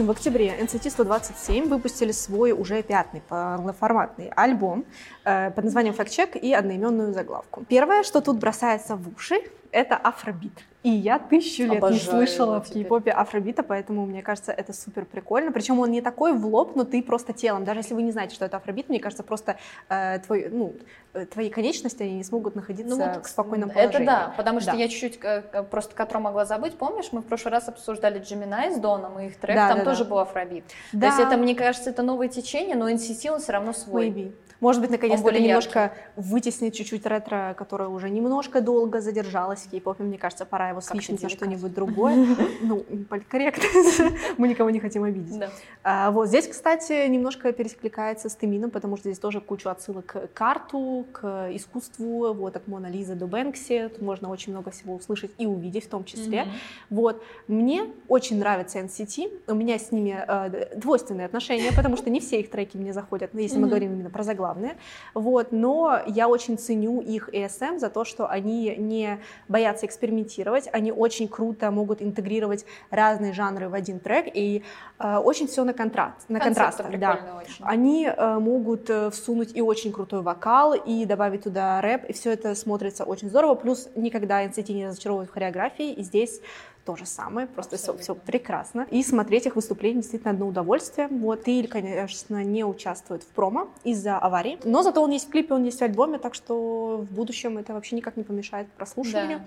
общем, в октябре NCT 127 выпустили свой уже пятый полноформатный альбом э, под названием Fact Check и одноименную заглавку. Первое, что тут бросается в уши, это афробит. И я тысячу лет не Обожаю слышала его в кей-попе афробита, поэтому мне кажется, это супер прикольно. Причем он не такой в лоб, но ты просто телом. Даже если вы не знаете, что это афробит, мне кажется, просто э, твой, ну, э, твои конечности они не смогут находиться в спокойном положении. Ну Это да, потому что Да. я чуть-чуть э, просто которого могла забыть. Помнишь, мы в прошлый раз обсуждали Джеминай с Доном и их трек, Да, там да, тоже да. был афробит. Да. То есть это, мне кажется, это новое течение, но NCT он все равно свой. Maybe. Может быть, наконец-то это немножко вытеснит чуть-чуть ретро, которое уже немножко долго задержалось в кей-попе. Мне кажется, пора его ты на что-нибудь другое. Ну, политкорректно. Мы никого не хотим обидеть. А, вот здесь, кстати, немножко перекликается с Тымином, потому что здесь тоже кучу отсылок к карту, к искусству, вот от Мона Лизы до Бэнкси. Тут можно очень много всего услышать и увидеть в том числе. Вот. Мне очень нравится NCT. У меня с ними э, двойственные отношения, потому что не все их треки мне заходят, ну, если мы говорим именно про заглавные. Вот. Но я очень ценю их ESM за то, что они не боятся экспериментировать, они очень круто могут интегрировать разные жанры в один трек, и э, очень все на контраст, на контрастах. Да. очень. Они э, могут э, всунуть и очень крутой вокал, и добавить туда рэп, и все это смотрится очень здорово. Плюс никогда NCT не разочаровывают в хореографии, и здесь то же самое, просто все, Абсолютно. прекрасно. И смотреть их выступления действительно одно удовольствие. Вот, Тиль, конечно, не участвует в промо из-за аварии, но зато он есть в клипе, он есть в альбоме, так что в будущем это вообще никак не помешает прослушиванию. Да.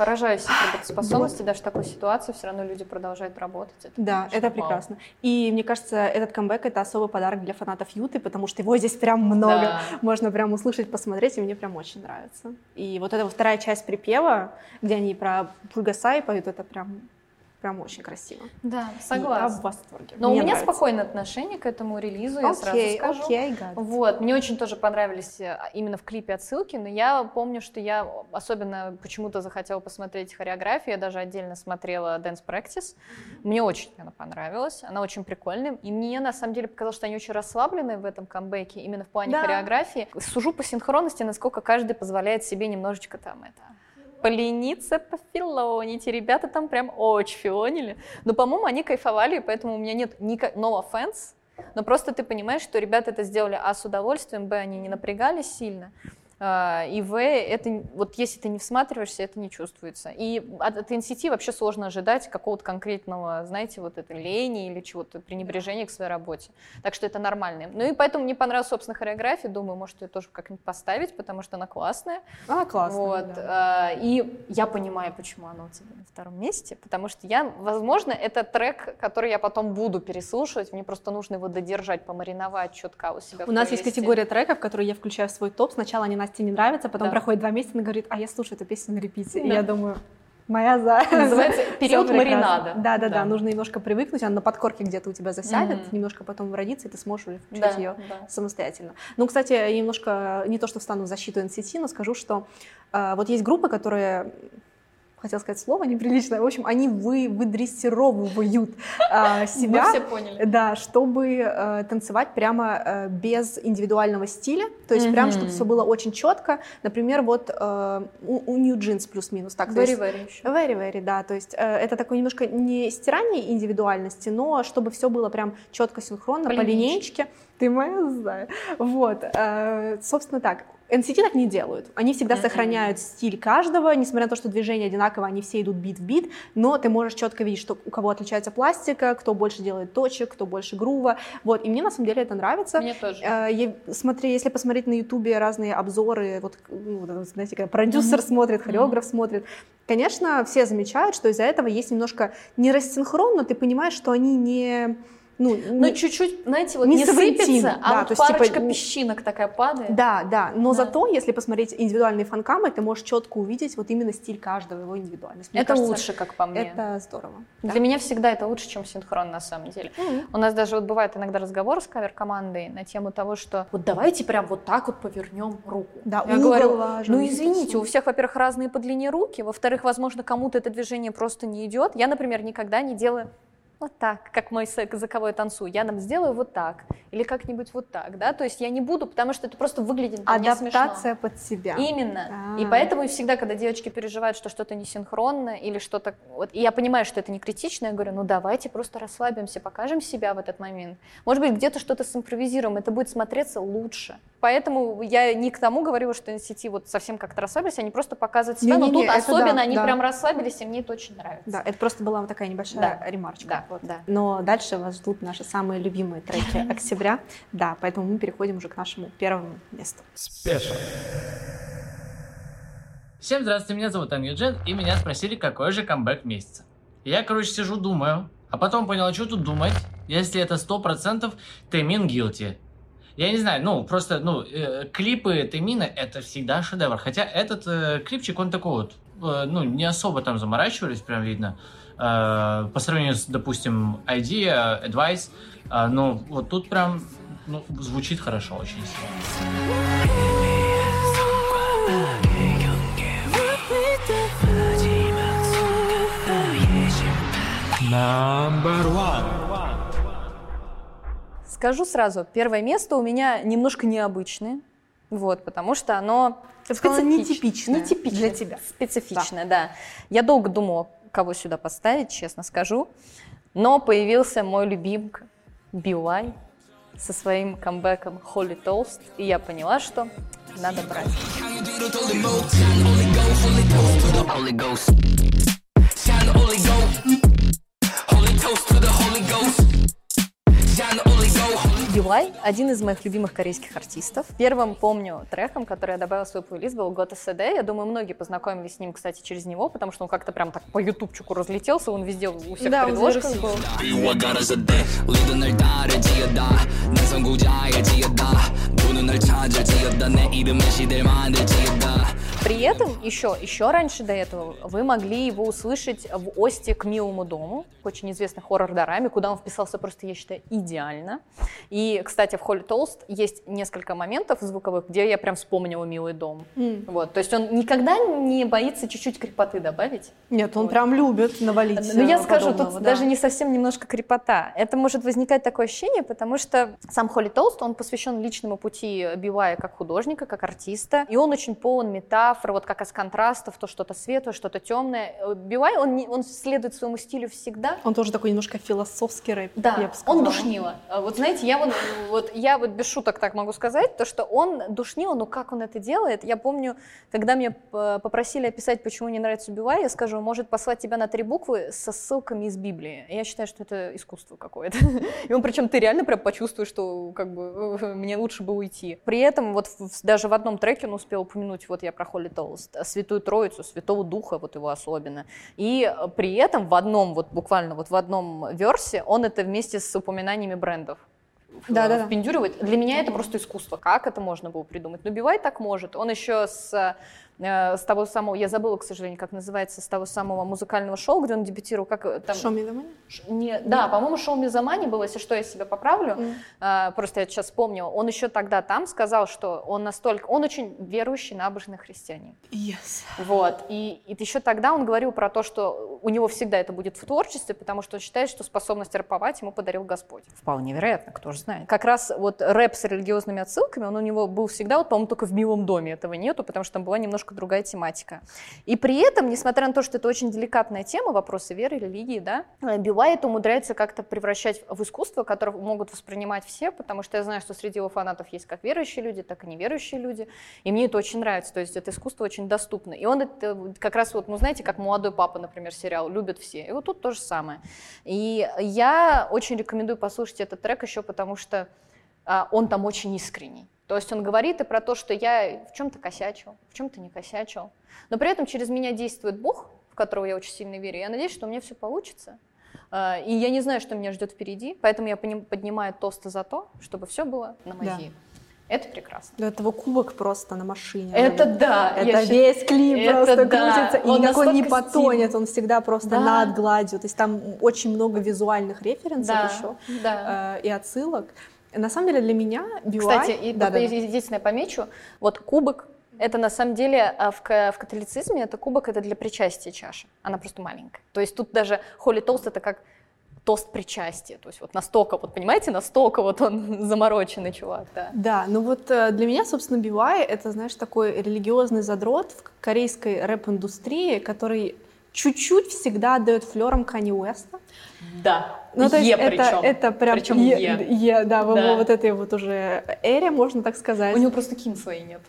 Поражаюсь работоспособности, даже в такой ситуации все равно люди продолжают работать. Это, Да, конечно, это вау. прекрасно. И мне кажется, этот камбэк это особый подарок для фанатов Юты, потому что его здесь прям много. Да. Можно прям услышать, посмотреть, и мне прям очень нравится. И вот эта вторая часть припева, где они про Пульгасай поют, это прям Прям очень красиво. Да, Я согласна. в восторге. Но Мне у меня нравится. спокойное отношение к этому релизу, я сразу скажу. окей, it. Вот, мне очень тоже понравились э, именно в клипе отсылки, но я помню, что я особенно почему-то захотела посмотреть хореографию, я даже отдельно смотрела Dance Practice, мне очень она понравилась, она очень прикольная, и мне на самом деле показалось, что они очень расслаблены в этом камбэке, именно в плане Да. хореографии. Сужу по синхронности, насколько каждый позволяет себе немножечко там это полениться, пофилонить. Ребята там прям очень филонили. Но, по-моему, они кайфовали, и поэтому у меня нет ни no offense, но просто ты понимаешь, что ребята это сделали, а, с удовольствием, б, они не напрягались сильно, и в, это, вот если ты не всматриваешься, это не чувствуется. И от, от NCT вообще сложно ожидать какого-то конкретного, знаете, вот этой лени или чего-то, пренебрежения к своей работе. Так что это нормально. Ну и поэтому мне понравилась, собственно, хореография. Думаю, может, ее тоже как-нибудь поставить, потому что она классная. А, классно. Вот. да. а, И я понимаю, почему она у тебя на втором месте, потому что я, возможно, это трек, который я потом буду переслушивать, мне просто нужно его додержать, помариновать четко у себя. У нас есть категория треков, которые я включаю в свой топ. Сначала они Насте не нравятся, потом Да. проходит два месяца, она говорит, а я слушаю эту песню на репите. И Да. я думаю, моя за. Называется период маринада. Да, да, да, Да. нужно немножко привыкнуть, она на подкорке где-то у тебя засядет, Мгм. немножко потом родится, и ты сможешь уже включить Да, ее да. самостоятельно. Ну, кстати, я немножко, не то что встану в защиту NCT, но скажу, что э, вот есть группы, которые хотел сказать слово неприличное. В общем, они вы, выдрессировывают э, себя. Мы все поняли. Да, чтобы э, танцевать прямо э, без индивидуального стиля, то есть прям, Мгм. чтобы все было очень четко. Например, вот э, у, у New Jeans плюс-минус так. Very, есть- very еще. Very, very, да. То есть э, это такое немножко не стирание индивидуальности, но чтобы все было прям четко, синхронно, По по, линейке. линейке. Ты моя знаю. Вот. э, собственно так. NCT так не делают. Они всегда Мгм. сохраняют стиль каждого, несмотря на то, что движения одинаковые, они все идут бит в бит, но ты можешь четко видеть, что у кого отличается пластика, кто больше делает точек, кто больше грува. Вот. И мне на самом деле это нравится. Мне тоже. Э, я- смотри, если посмотреть на Ютубе разные обзоры, вот, ну, знаете, когда продюсер смотрит, хореограф смотрит, конечно, все замечают, что из-за этого есть немножко не рассинхрон, но ты понимаешь, что они не... Ну, Ну, не- чуть-чуть, знаете, вот не не, сыпется, а да, вот то есть, типа, парочка не- песчинок такая падает. да, да, но Да. зато, если посмотреть индивидуальные фанкамы, ты можешь четко увидеть вот именно стиль каждого, его индивидуальность. Мне это кажется, лучше, как по мне. Это здорово. да. Для меня всегда это лучше, чем синхрон, на самом деле. Мгм. У нас даже вот бывает иногда разговор с кавер-командой на тему того, что вот давайте прям вот так вот повернем руку. Да, Я говорю, важен, ну извините, у всех, во-первых, разные по длине руки, во-вторых, возможно, кому-то это движение просто не идет. Я, например, никогда не делаю вот так, как мой за кого я танцую. Я нам сделаю вот так. Или как-нибудь вот так, да? То есть я не буду, потому что это просто выглядит для меня смешно. Адаптация под себя. Именно. И А. поэтому всегда, когда девочки переживают, что что-то несинхронно или что-то... Вот, и я понимаю, что это не критично, я говорю, ну давайте просто расслабимся, покажем себя в этот момент. Может быть, где-то что-то симпровизируем, это будет смотреться лучше. Поэтому я не к тому говорю, что NCT вот совсем как-то расслабились, они просто показывают себя, но Не-не-не, тут это особенно да, они да. прям расслабились, и мне это очень нравится. Да, это просто была вот такая небольшая Да, ремарочка. да, Вот. да. Но дальше вас ждут наши самые любимые треки октября. Да, поэтому мы переходим уже к нашему первому месту. Спешл. Всем здравствуйте, меня зовут Аньюджин, и меня спросили, какой же камбэк месяца. Я, короче, сижу, думаю, а потом понял, а что тут думать, если это 100% Тэмин Guilty. Я не знаю, ну, просто, ну, э, клипы Тэмина это всегда шедевр. Хотя этот э, клипчик, он такой вот, э, ну, не особо там заморачивались, прям видно. Э, по сравнению с, допустим, Idea, Advice, э, ну, вот тут прям, ну, звучит хорошо очень сильно. Number one. Скажу сразу, первое место у меня немножко необычное, вот, потому что оно Я сказала, нетипичное нетипичное, для тебя. Специфичное, да. Я долго думала, кого сюда поставить, честно скажу. Но появился мой любимка BY со своим камбэком Holy Toast, и я поняла, что надо брать. Holy Ghost. Shine the Holy Ghost. Holy toast to the Holy Ghost. down the only go Юлай — один из моих любимых корейских артистов. Первым, помню, треком, который я добавила в свой плейлист, был «Гота СД». Я думаю, многие познакомились с ним, кстати, через него, потому что он как-то прям так по ютубчику разлетелся, он везде у всех да, предложках. При этом еще, еще раньше до этого вы могли его услышать в «Осте к милому дому», очень известной хоррор-дораме, куда он вписался просто, я считаю, идеально. И кстати, в «Холли Толст» есть несколько моментов звуковых, где я прям вспомнила «Милый дом». М. Вот, то есть он никогда не боится чуть-чуть крепоты добавить. Нет, он Вот. прям любит навалить. Ну, я э, скажу, тут да. даже не совсем немножко крепота. Это может возникать такое ощущение, потому что сам Холли Толст, он посвящен личному пути Бивая как художника, как артиста, и он очень полон метафор, вот как из контрастов, то что-то светлое, что-то темное. Бивай, он, не- он следует своему стилю всегда, Он тоже такой немножко философский рэп, да, я бы сказала. он душнило. А Вот знаете, я вот, вот, я вот без шуток так могу сказать, то, что он душнило, но как он это делает, я помню, когда меня э, попросили описать, почему не нравится Бивай, я скажу, может послать тебя на три буквы со ссылками из Библии. Я считаю, что это искусство какое-то. И он, причем ты реально прям почувствуешь, что как бы э, мне лучше бы уйти. При этом вот даже в одном треке он успел упомянуть, вот я про Холли Толст, Святую Троицу, Святого Духа, вот его особенно. И э, при этом в одном, вот буквально вот в одном версе он это вместе с упоминаниями брендов в- Да-да-да. впендюривает. Для меня это просто искусство. Как это можно было придумать? Ну, Бивай так может. Он еще с, э, с того самого, я забыла, к сожалению, как называется, с того самого музыкального шоу, где он дебютировал, как э, там... Show me the money? Ш- Не, да, по-моему, шоу Мизамани было, если что, я себя поправлю. А, просто я сейчас вспомнила. Он еще тогда там сказал, что он настолько... Он очень верующий, набожный христианин. Yes. Вот. И, и еще тогда он говорил про то, что у него всегда это будет в творчестве, потому что он считает, что способность рэповать ему подарил Господь. Вполне вероятно, кто же знает. Как раз вот рэп с религиозными отсылками, он у него был всегда, вот, по-моему, только в «Милом доме» этого нету, потому что там была немножко другая тематика. И при этом, несмотря на то, что это очень деликатная тема, вопросы веры, религии, да, э, Билай это умудряется как-то превращать в искусство, которое могут воспринимать все, потому что я знаю, что среди его фанатов есть как верующие люди, так и неверующие люди, и мне это очень нравится, то есть это искусство очень доступно. И он это как раз вот, ну знаете, как «Молодой папа», например, сериал, любят все, и вот тут то же самое. И я очень рекомендую послушать этот трек еще потому, что а, он там очень искренний. То есть он говорит и про то, что я в чем-то косячил, в чем-то не косячил. Но при этом через меня действует Бог, в которого я очень сильно верю. Я надеюсь, что у меня все получится. А, И я не знаю, что меня ждет впереди, поэтому я поднимаю тосты за то, чтобы все было на Да. мази. Это прекрасно. Для этого кубок просто на машине. Это да. Это весь клип это просто да. крутится, и Он никакой не потонет, он всегда просто Да. над гладью. То есть там очень много визуальных референсов Да, еще да. э, и отсылок. На самом деле для меня BY... Кстати, и да, да, единственное помечу, вот кубок, это на самом деле а, в, в католицизме это кубок это для причастия чаши, она просто маленькая. То есть тут даже холи тост это как тост причастия, то есть вот настолько, вот понимаете, настолько вот он замороченный чувак, да. Да, ну вот э, для меня, собственно, BY это, знаешь, такой религиозный задрот в корейской рэп-индустрии, который чуть-чуть всегда отдает флером Кани Уэста. Да, Ну, то есть Е это, причем. это прям Причем Е, Е. Е, да, в Да. его вот этой вот уже эре, можно так сказать. У него просто ким своей нет.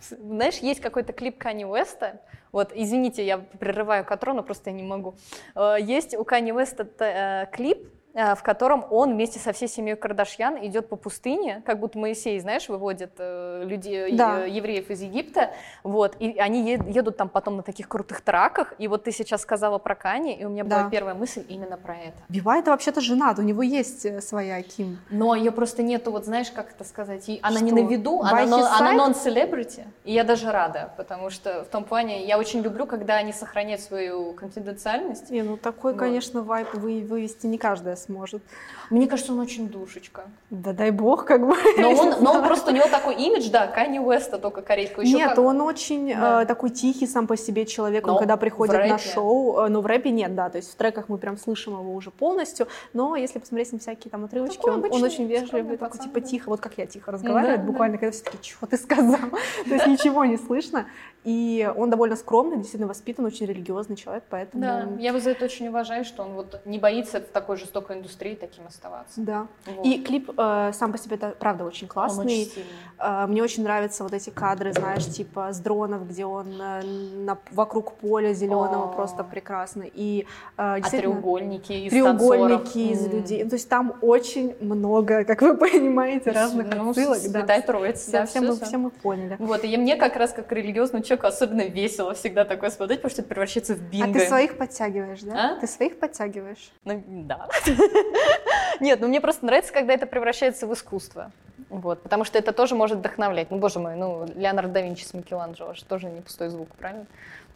Знаешь, есть какой-то клип Кани Уэста, вот, извините, я прерываю Катро, но просто я не могу. Э, Есть у Кани Уэста э, клип, в котором он вместе со всей семьей Кардашьян идет по пустыне, как будто Моисей, знаешь, выводит э, людей, Да. э, евреев из Египта, вот, и они едут там потом на таких крутых траках, и вот ты сейчас сказала про Кани, и у меня была Да. первая мысль именно про это. BY это вообще-то женат, у него есть э, своя Ким. Но ее просто нету, вот знаешь, как это сказать, и она не Что? на виду, By она, она non-celebrity, и я даже рада, потому что в том плане я очень люблю, когда они сохраняют свою конфиденциальность. Не, ну такой, Вот. конечно, вайп вы, вывести не каждая сможет. Мне кажется, он очень душечка. Да дай бог, как бы. Но он, но он просто, у него такой имидж, да, Канни Уэста, только корейского. Еще Нет, как- он очень Да. э, такой тихий сам по себе человек. Но он когда приходит на шоу, э, ну в рэпе нет, да, то есть в треках мы прям слышим его уже полностью, но если посмотреть на всякие там отрывочки, Такой он, он очень вежливый, такой типа да. тихо, вот как я тихо разговариваю, Да, буквально, когда все такие, что ты сказал? То есть ничего не слышно. И он довольно скромный, действительно воспитан, очень религиозный человек, поэтому... Да, я его за это очень уважаю, что он вот не боится такой жестокой индустрии таким оставаться. Да. Вот. И клип э, сам по себе, это правда очень он классный. очень сильный. А, Мне очень нравятся вот эти кадры, знаешь, типа с дронов, где он э, на- вокруг поля зеленого О. просто прекрасно. И э, А треугольники из треугольники из М. людей. То есть там очень много, как вы понимаете, разных Ну, отсылок. да. Троица, Все, да, все всё, мы, всё. все мы поняли. Вот, и мне как раз как религиозному человеку особенно весело всегда такое смотреть, потому что это превращается в бинго. А ты своих подтягиваешь, да? А? Ты своих подтягиваешь? Ну, да. Нет, ну мне просто нравится, когда это превращается в искусство. Вот, потому что это тоже может вдохновлять. Ну, боже мой, ну, Леонардо да Винчи с Микеланджело же тоже не пустой звук, правильно?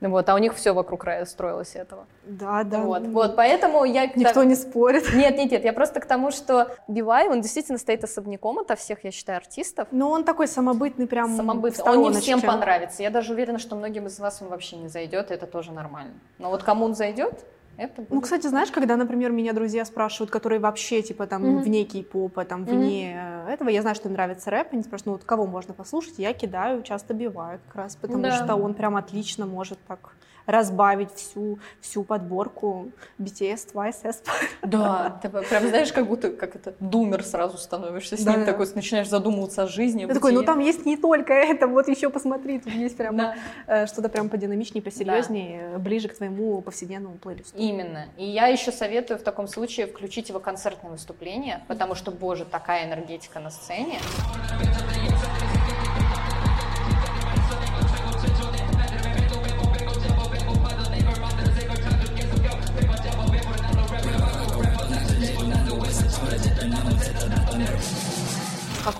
Ну Вот, а у них все вокруг строилось этого. Да, да. вот, ну, вот, поэтому я... Никто тому- не спорит. Нет, нет, нет, я просто к тому, что Бивай, он действительно стоит особняком ото всех, я считаю, артистов. Но он такой самобытный, прям Самобытный. Он не всем понравится. Я даже уверена, что многим из вас он вообще не зайдет, и это тоже нормально. Но вот кому он зайдет, это будет. Ну, кстати, знаешь, когда, например, меня друзья спрашивают, которые вообще, типа, там, Мгм. вне кей-попа, там, вне э, этого, я знаю, что им нравится рэп, они спрашивают, ну, вот кого можно послушать, я кидаю, часто биваю как раз, потому Да. что он прям отлично может так разбавить всю, всю подборку BTS, Twice, Aespa. Да, ты прям знаешь, как будто как это думер сразу становишься с ним Да. такой, начинаешь задумываться о жизни. Я такой, ну там есть не только это, вот еще посмотри, тут есть прям Да. э, что-то прям подинамичнее, посерьезнее, э, ближе к твоему повседневному плейлисту. Именно. И я еще советую в таком случае включить его концертное выступление, потому что, боже, такая энергетика на сцене.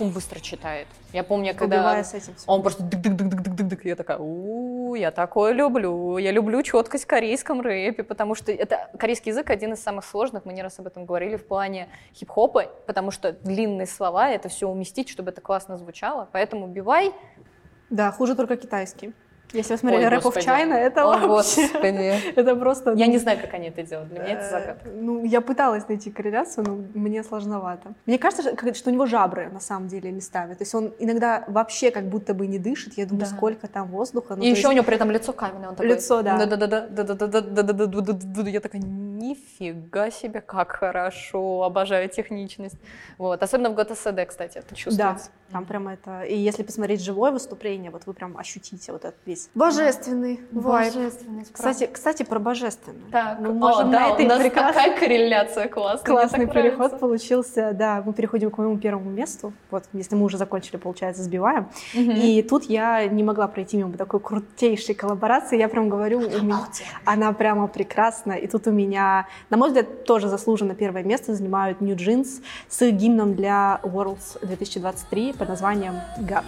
Он быстро читает. Я помню, когда с этим он просто дык-дык-дык-дык-дык-дык. Я такая, у я такое люблю. Я люблю четкость в корейском рэпе, потому что это корейский язык один из самых сложных, мы не раз об этом говорили, в плане хип-хопа, потому что длинные слова, это все уместить, чтобы это классно звучало. Поэтому убивай. Да, хуже только китайский. Если вы смотрели Рэп оф Чайна, это О, вообще... господи. это просто... Я не ну, знаю, как они это делают. Для меня это э, загадка. Ну, я пыталась найти корреляцию, но мне сложновато. Мне кажется, что у него жабры на самом деле местами. То есть он иногда вообще как будто бы не дышит. Я думаю, сколько там воздуха. Ну, И еще у него при этом лицо каменное. Он да да да. Я такая нифига себе, как хорошо, обожаю техничность. Вот. Особенно в ГТСД, кстати, это Да, чувствуется. там прям это... И если посмотреть живое выступление, вот вы прям ощутите вот этот весь божественный вайб. Божественность, Кстати, кстати, про божественное. Так, мы о, можем да, на этой у нас прекрасной- такая корреляция классная. Классный переход нравится. получился, да. Мы переходим к моему первому месту. Вот, если мы уже закончили, получается, сбиваем. Мгм. И тут я не могла пройти мимо такой крутейшей коллаборации. Я прям говорю, у меня- она прямо прекрасна. И тут у меня, на мой взгляд, тоже заслуженно первое место занимают New Jeans с гимном для Worlds 2023 под названием God.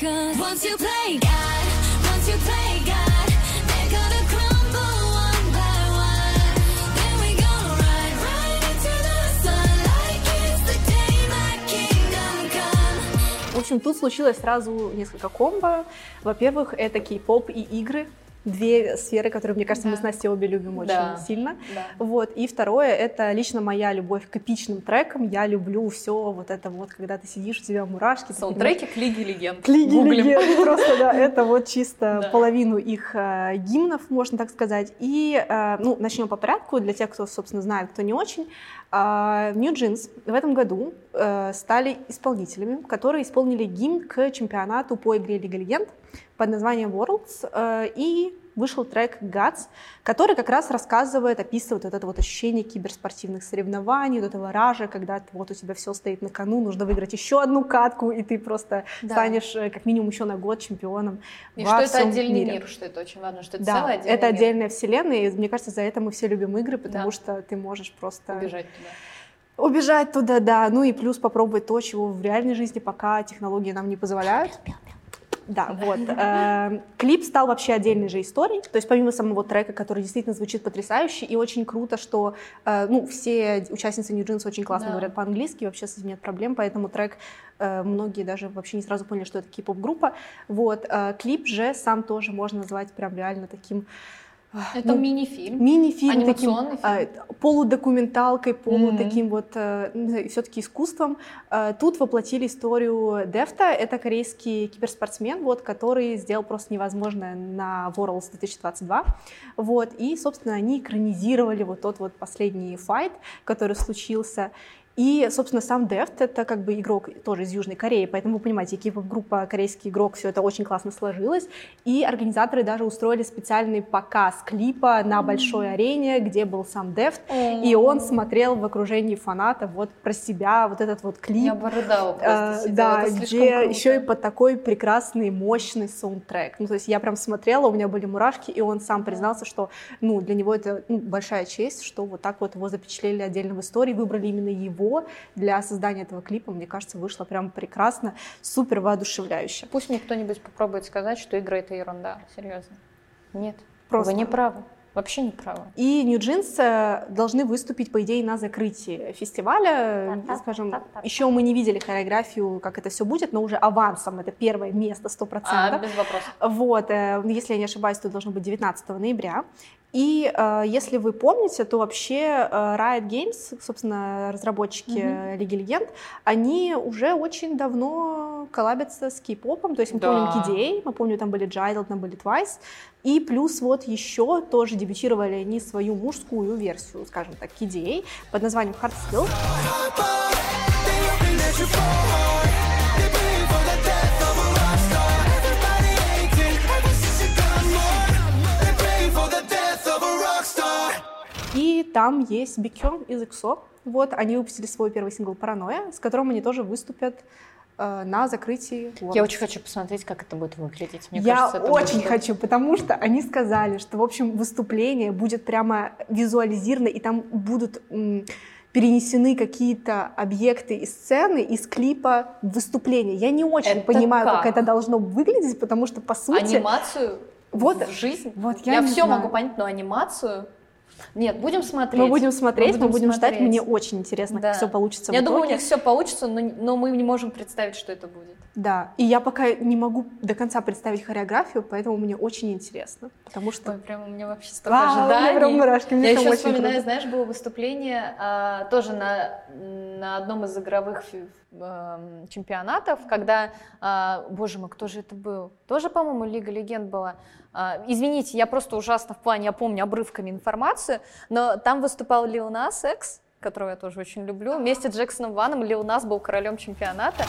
Cause once you play God, once you play God, they're gonna crumble one by one. Then we gonna ride right into the sun like it's the day my kingdom come. В общем, тут случилось сразу несколько комбо. Во-первых, это кей-поп и игры. Две сферы, которые, мне кажется, мы Да. с Настей обе любим очень Да. сильно. Да. Вот. И второе, это лично моя любовь к эпичным трекам. Я люблю все вот это вот, когда ты сидишь, у тебя мурашки. Саундтреки к Лиге Легенд. К Лиге Гуглим. Легенд. Просто, да, это вот чисто Да. половину их э, гимнов, можно так сказать. И, э, ну, начнем по порядку, для тех, кто, собственно, знает, кто не очень. А, New Jeans в этом году э, стали исполнителями, которые исполнили гимн к чемпионату по игре Лига Легенд под названием Worlds. э, И вышел трек Guts, который как раз рассказывает, описывает вот это вот ощущение киберспортивных соревнований, вот этого ража, когда вот у тебя все стоит на кону, нужно выиграть еще одну катку, и ты просто Да. станешь э, как минимум еще на год чемпионом И во что это всем отдельный мире. мир, что это очень важно, что это Да, целый отдельный это мир. отдельная вселенная, и мне кажется, за это мы все любим игры, потому Да. что ты можешь просто Убежать туда. убежать туда, да, ну и плюс попробовать то, чего в реальной жизни пока технологии нам не позволяют. Да, вот. Э, Клип стал вообще отдельной же историей. То есть помимо самого трека, который действительно звучит потрясающе, и очень круто, что э, ну, все участницы New Jeans очень классно говорят по-английски, вообще с этим нет проблем, поэтому трек э, многие даже вообще не сразу поняли, что это кей-поп-группа. Вот. э, Клип же сам тоже можно назвать прям реально таким Это ну, мини-фильм. мини-фильм, таким, Анимационный э, полудокументалкой, полу Мгм. таким вот, все-таки искусством. Э, Тут воплотили историю Дефта. Это корейский киберспортсмен, вот, который сделал просто невозможное на Worlds 2022. Вот, и, собственно, они экранизировали вот тот вот последний файт, который случился. И, собственно, сам Дефт — это как бы игрок тоже из Южной Кореи, поэтому вы понимаете, группа корейский игрок, все это очень классно сложилось. И организаторы даже устроили специальный показ клипа на большой арене, где был сам Дефт, и он смотрел в окружении фанатов вот про себя, вот этот вот клип. Я бы рыдала просто Э, сидела, да, где круто. еще и под такой прекрасный, мощный саундтрек. Ну, то есть я прям смотрела, у меня были мурашки, и он сам признался, что, ну, для него это ну, большая честь, что вот так вот его запечатлели отдельно в истории, выбрали именно его всего для создания этого клипа, мне кажется, вышло прям прекрасно, супер воодушевляюще. Пусть мне кто-нибудь попробует сказать, что игры это ерунда. Серьезно. Нет. Просто. Вы не правы. Вообще не правы. И New Jeans должны выступить, по идее, на закрытии фестиваля. Скажем, еще мы не видели хореографию, как это все будет, но уже авансом это первое место 100%. А, без вопросов. Вот, э, если я не ошибаюсь, то должно быть 19 ноября. И э, если вы помните, то вообще э, Riot Games, собственно, разработчики э, Лиги Легенд, они уже очень давно коллабятся с кей-попом. То есть мы Да. помним KDA, мы помним, там были Giant, там были Twice. И плюс вот еще тоже дебютировали они свою мужскую версию, скажем так, KDA под названием Hard Skill. Там есть Бикён из EXO. Вот, они выпустили свой первый сингл «Паранойя», с которым они тоже выступят э, на закрытии Worlds. Я очень хочу посмотреть, как это будет выглядеть. Мне Я кажется, это очень будет- хочу, потому что они сказали, что, в общем, выступление будет прямо визуализировано, и там будут перенесены какие-то объекты и сцены из клипа в выступление. Я не очень Это понимаю, как? как? это должно выглядеть, потому что, по сути... Анимацию Вот, в жизнь. вот я я все знаю. могу понять, но анимацию. Нет, будем смотреть. Мы будем смотреть, мы будем, ждать. смотреть. Мне очень интересно, Да. как все получится Я думаю, у них все получится, но, но мы не можем представить, что это будет. Да, и я пока не могу до конца представить хореографию, поэтому мне очень интересно, потому что... Ой, прям у меня вообще столько Вау, у меня ожиданий. прям мурашки, мне Я еще вспоминаю, круто. знаешь, было выступление а, тоже на, на одном из игровых эм, чемпионатов, когда, а, боже мой, кто же это был? Тоже, по-моему, Лига Легенд была. А, извините, я просто ужасно в плане, я помню обрывками информацию, но там выступал Лил Нас Экс, которого я тоже очень люблю. Вместе с Джексоном Ваном Лил Нас был королем чемпионата.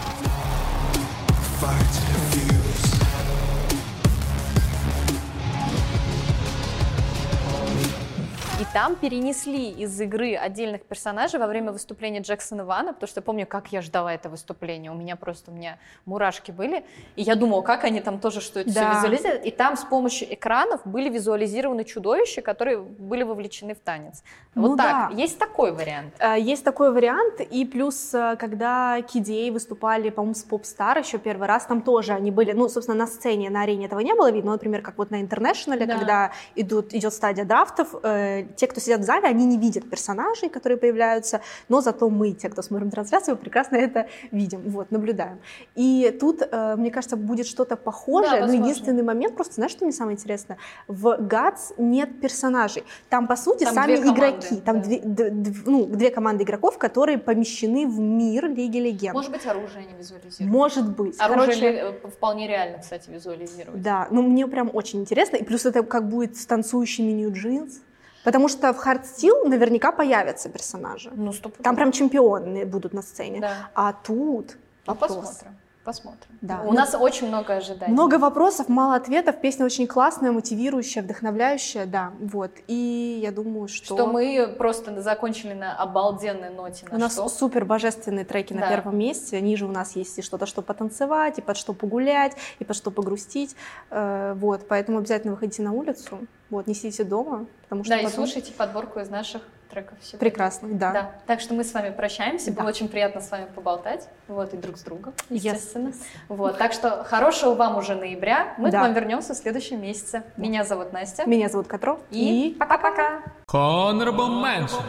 И там перенесли из игры отдельных персонажей во время выступления Джексона Вана, потому что я помню, как я ждала это выступление. У меня просто у меня мурашки были. И я думала, как они там тоже что это все Да. визуализируют. И там с помощью экранов были визуализированы чудовища, которые были вовлечены в танец. Вот Ну так. да. Есть такой вариант. Э, Есть такой вариант, и плюс, э, когда KDA выступали, по-моему, с Popstar еще первый раз, там тоже они были, ну, собственно, на сцене, на арене этого не было видно, но, например, как вот на International, Да. когда идут, идет стадия драфтов, э, те, кто сидят в зале, они не видят персонажей, которые появляются, но зато мы, те, кто смотрим трансляцию, прекрасно это видим, вот, наблюдаем. И тут, э, мне кажется, будет что-то похожее, Да, но единственный момент, просто знаешь, что мне самое интересное? В GATS нет персонажей. Там, по сути, Там сами две команды, игроки. Там да. две, д- д- ну, две команды игроков, которые помещены в мир Лиги Легенд. Может быть, оружие они визуализируют. Может быть. Оружие Короче, э, вполне реально, кстати, визуализировать. Да, ну мне прям очень интересно. И плюс это как будет с танцующими Jeans. Потому что в Hard Steel наверняка появятся персонажи. Ну, стоп. Там прям чемпионы будут на сцене. Да. А тут Ну, вопрос. посмотрим. Посмотрим. Да. У Ну, нас очень много ожиданий. Много вопросов, мало ответов. Песня очень классная, мотивирующая, вдохновляющая, да. Вот. И я думаю, что, Что мы просто закончили на обалденной ноте. у на нас что? супер божественные треки на Да. первом месте. Ниже у нас есть и что-то, что потанцевать, и под что погулять, и под что погрустить. Э, Вот. Поэтому обязательно выходите на улицу. Вот. Не сидите дома, потому что Да, и потом- слушайте подборку из наших треков сегодня. Прекрасно, да. Да. Так что мы с вами прощаемся. Да. Было очень приятно с вами поболтать. Вот, и друг с другом, Yes. естественно. Вот, так что хорошего вам уже ноября. Мы Да. к вам вернемся в следующем месяце. Меня зовут Настя. Меня зовут Катро. И пока-пока. Honorable mention.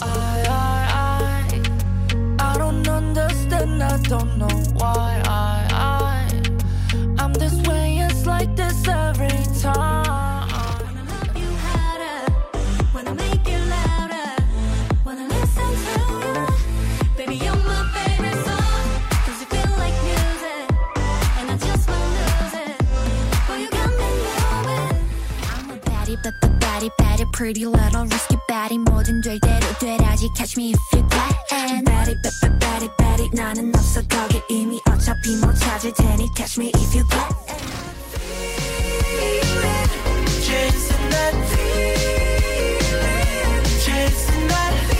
I, I, I, I don't understand, I don't know why I, I, I'm this way, it's like this every time. body pretty little risky body 뭐든 될 대로 되라지 catch me if you can body bad body body 나는 없어 거기 이미 어차피 못 찾을 catch me if you can Chasing that feeling, chasing that feeling.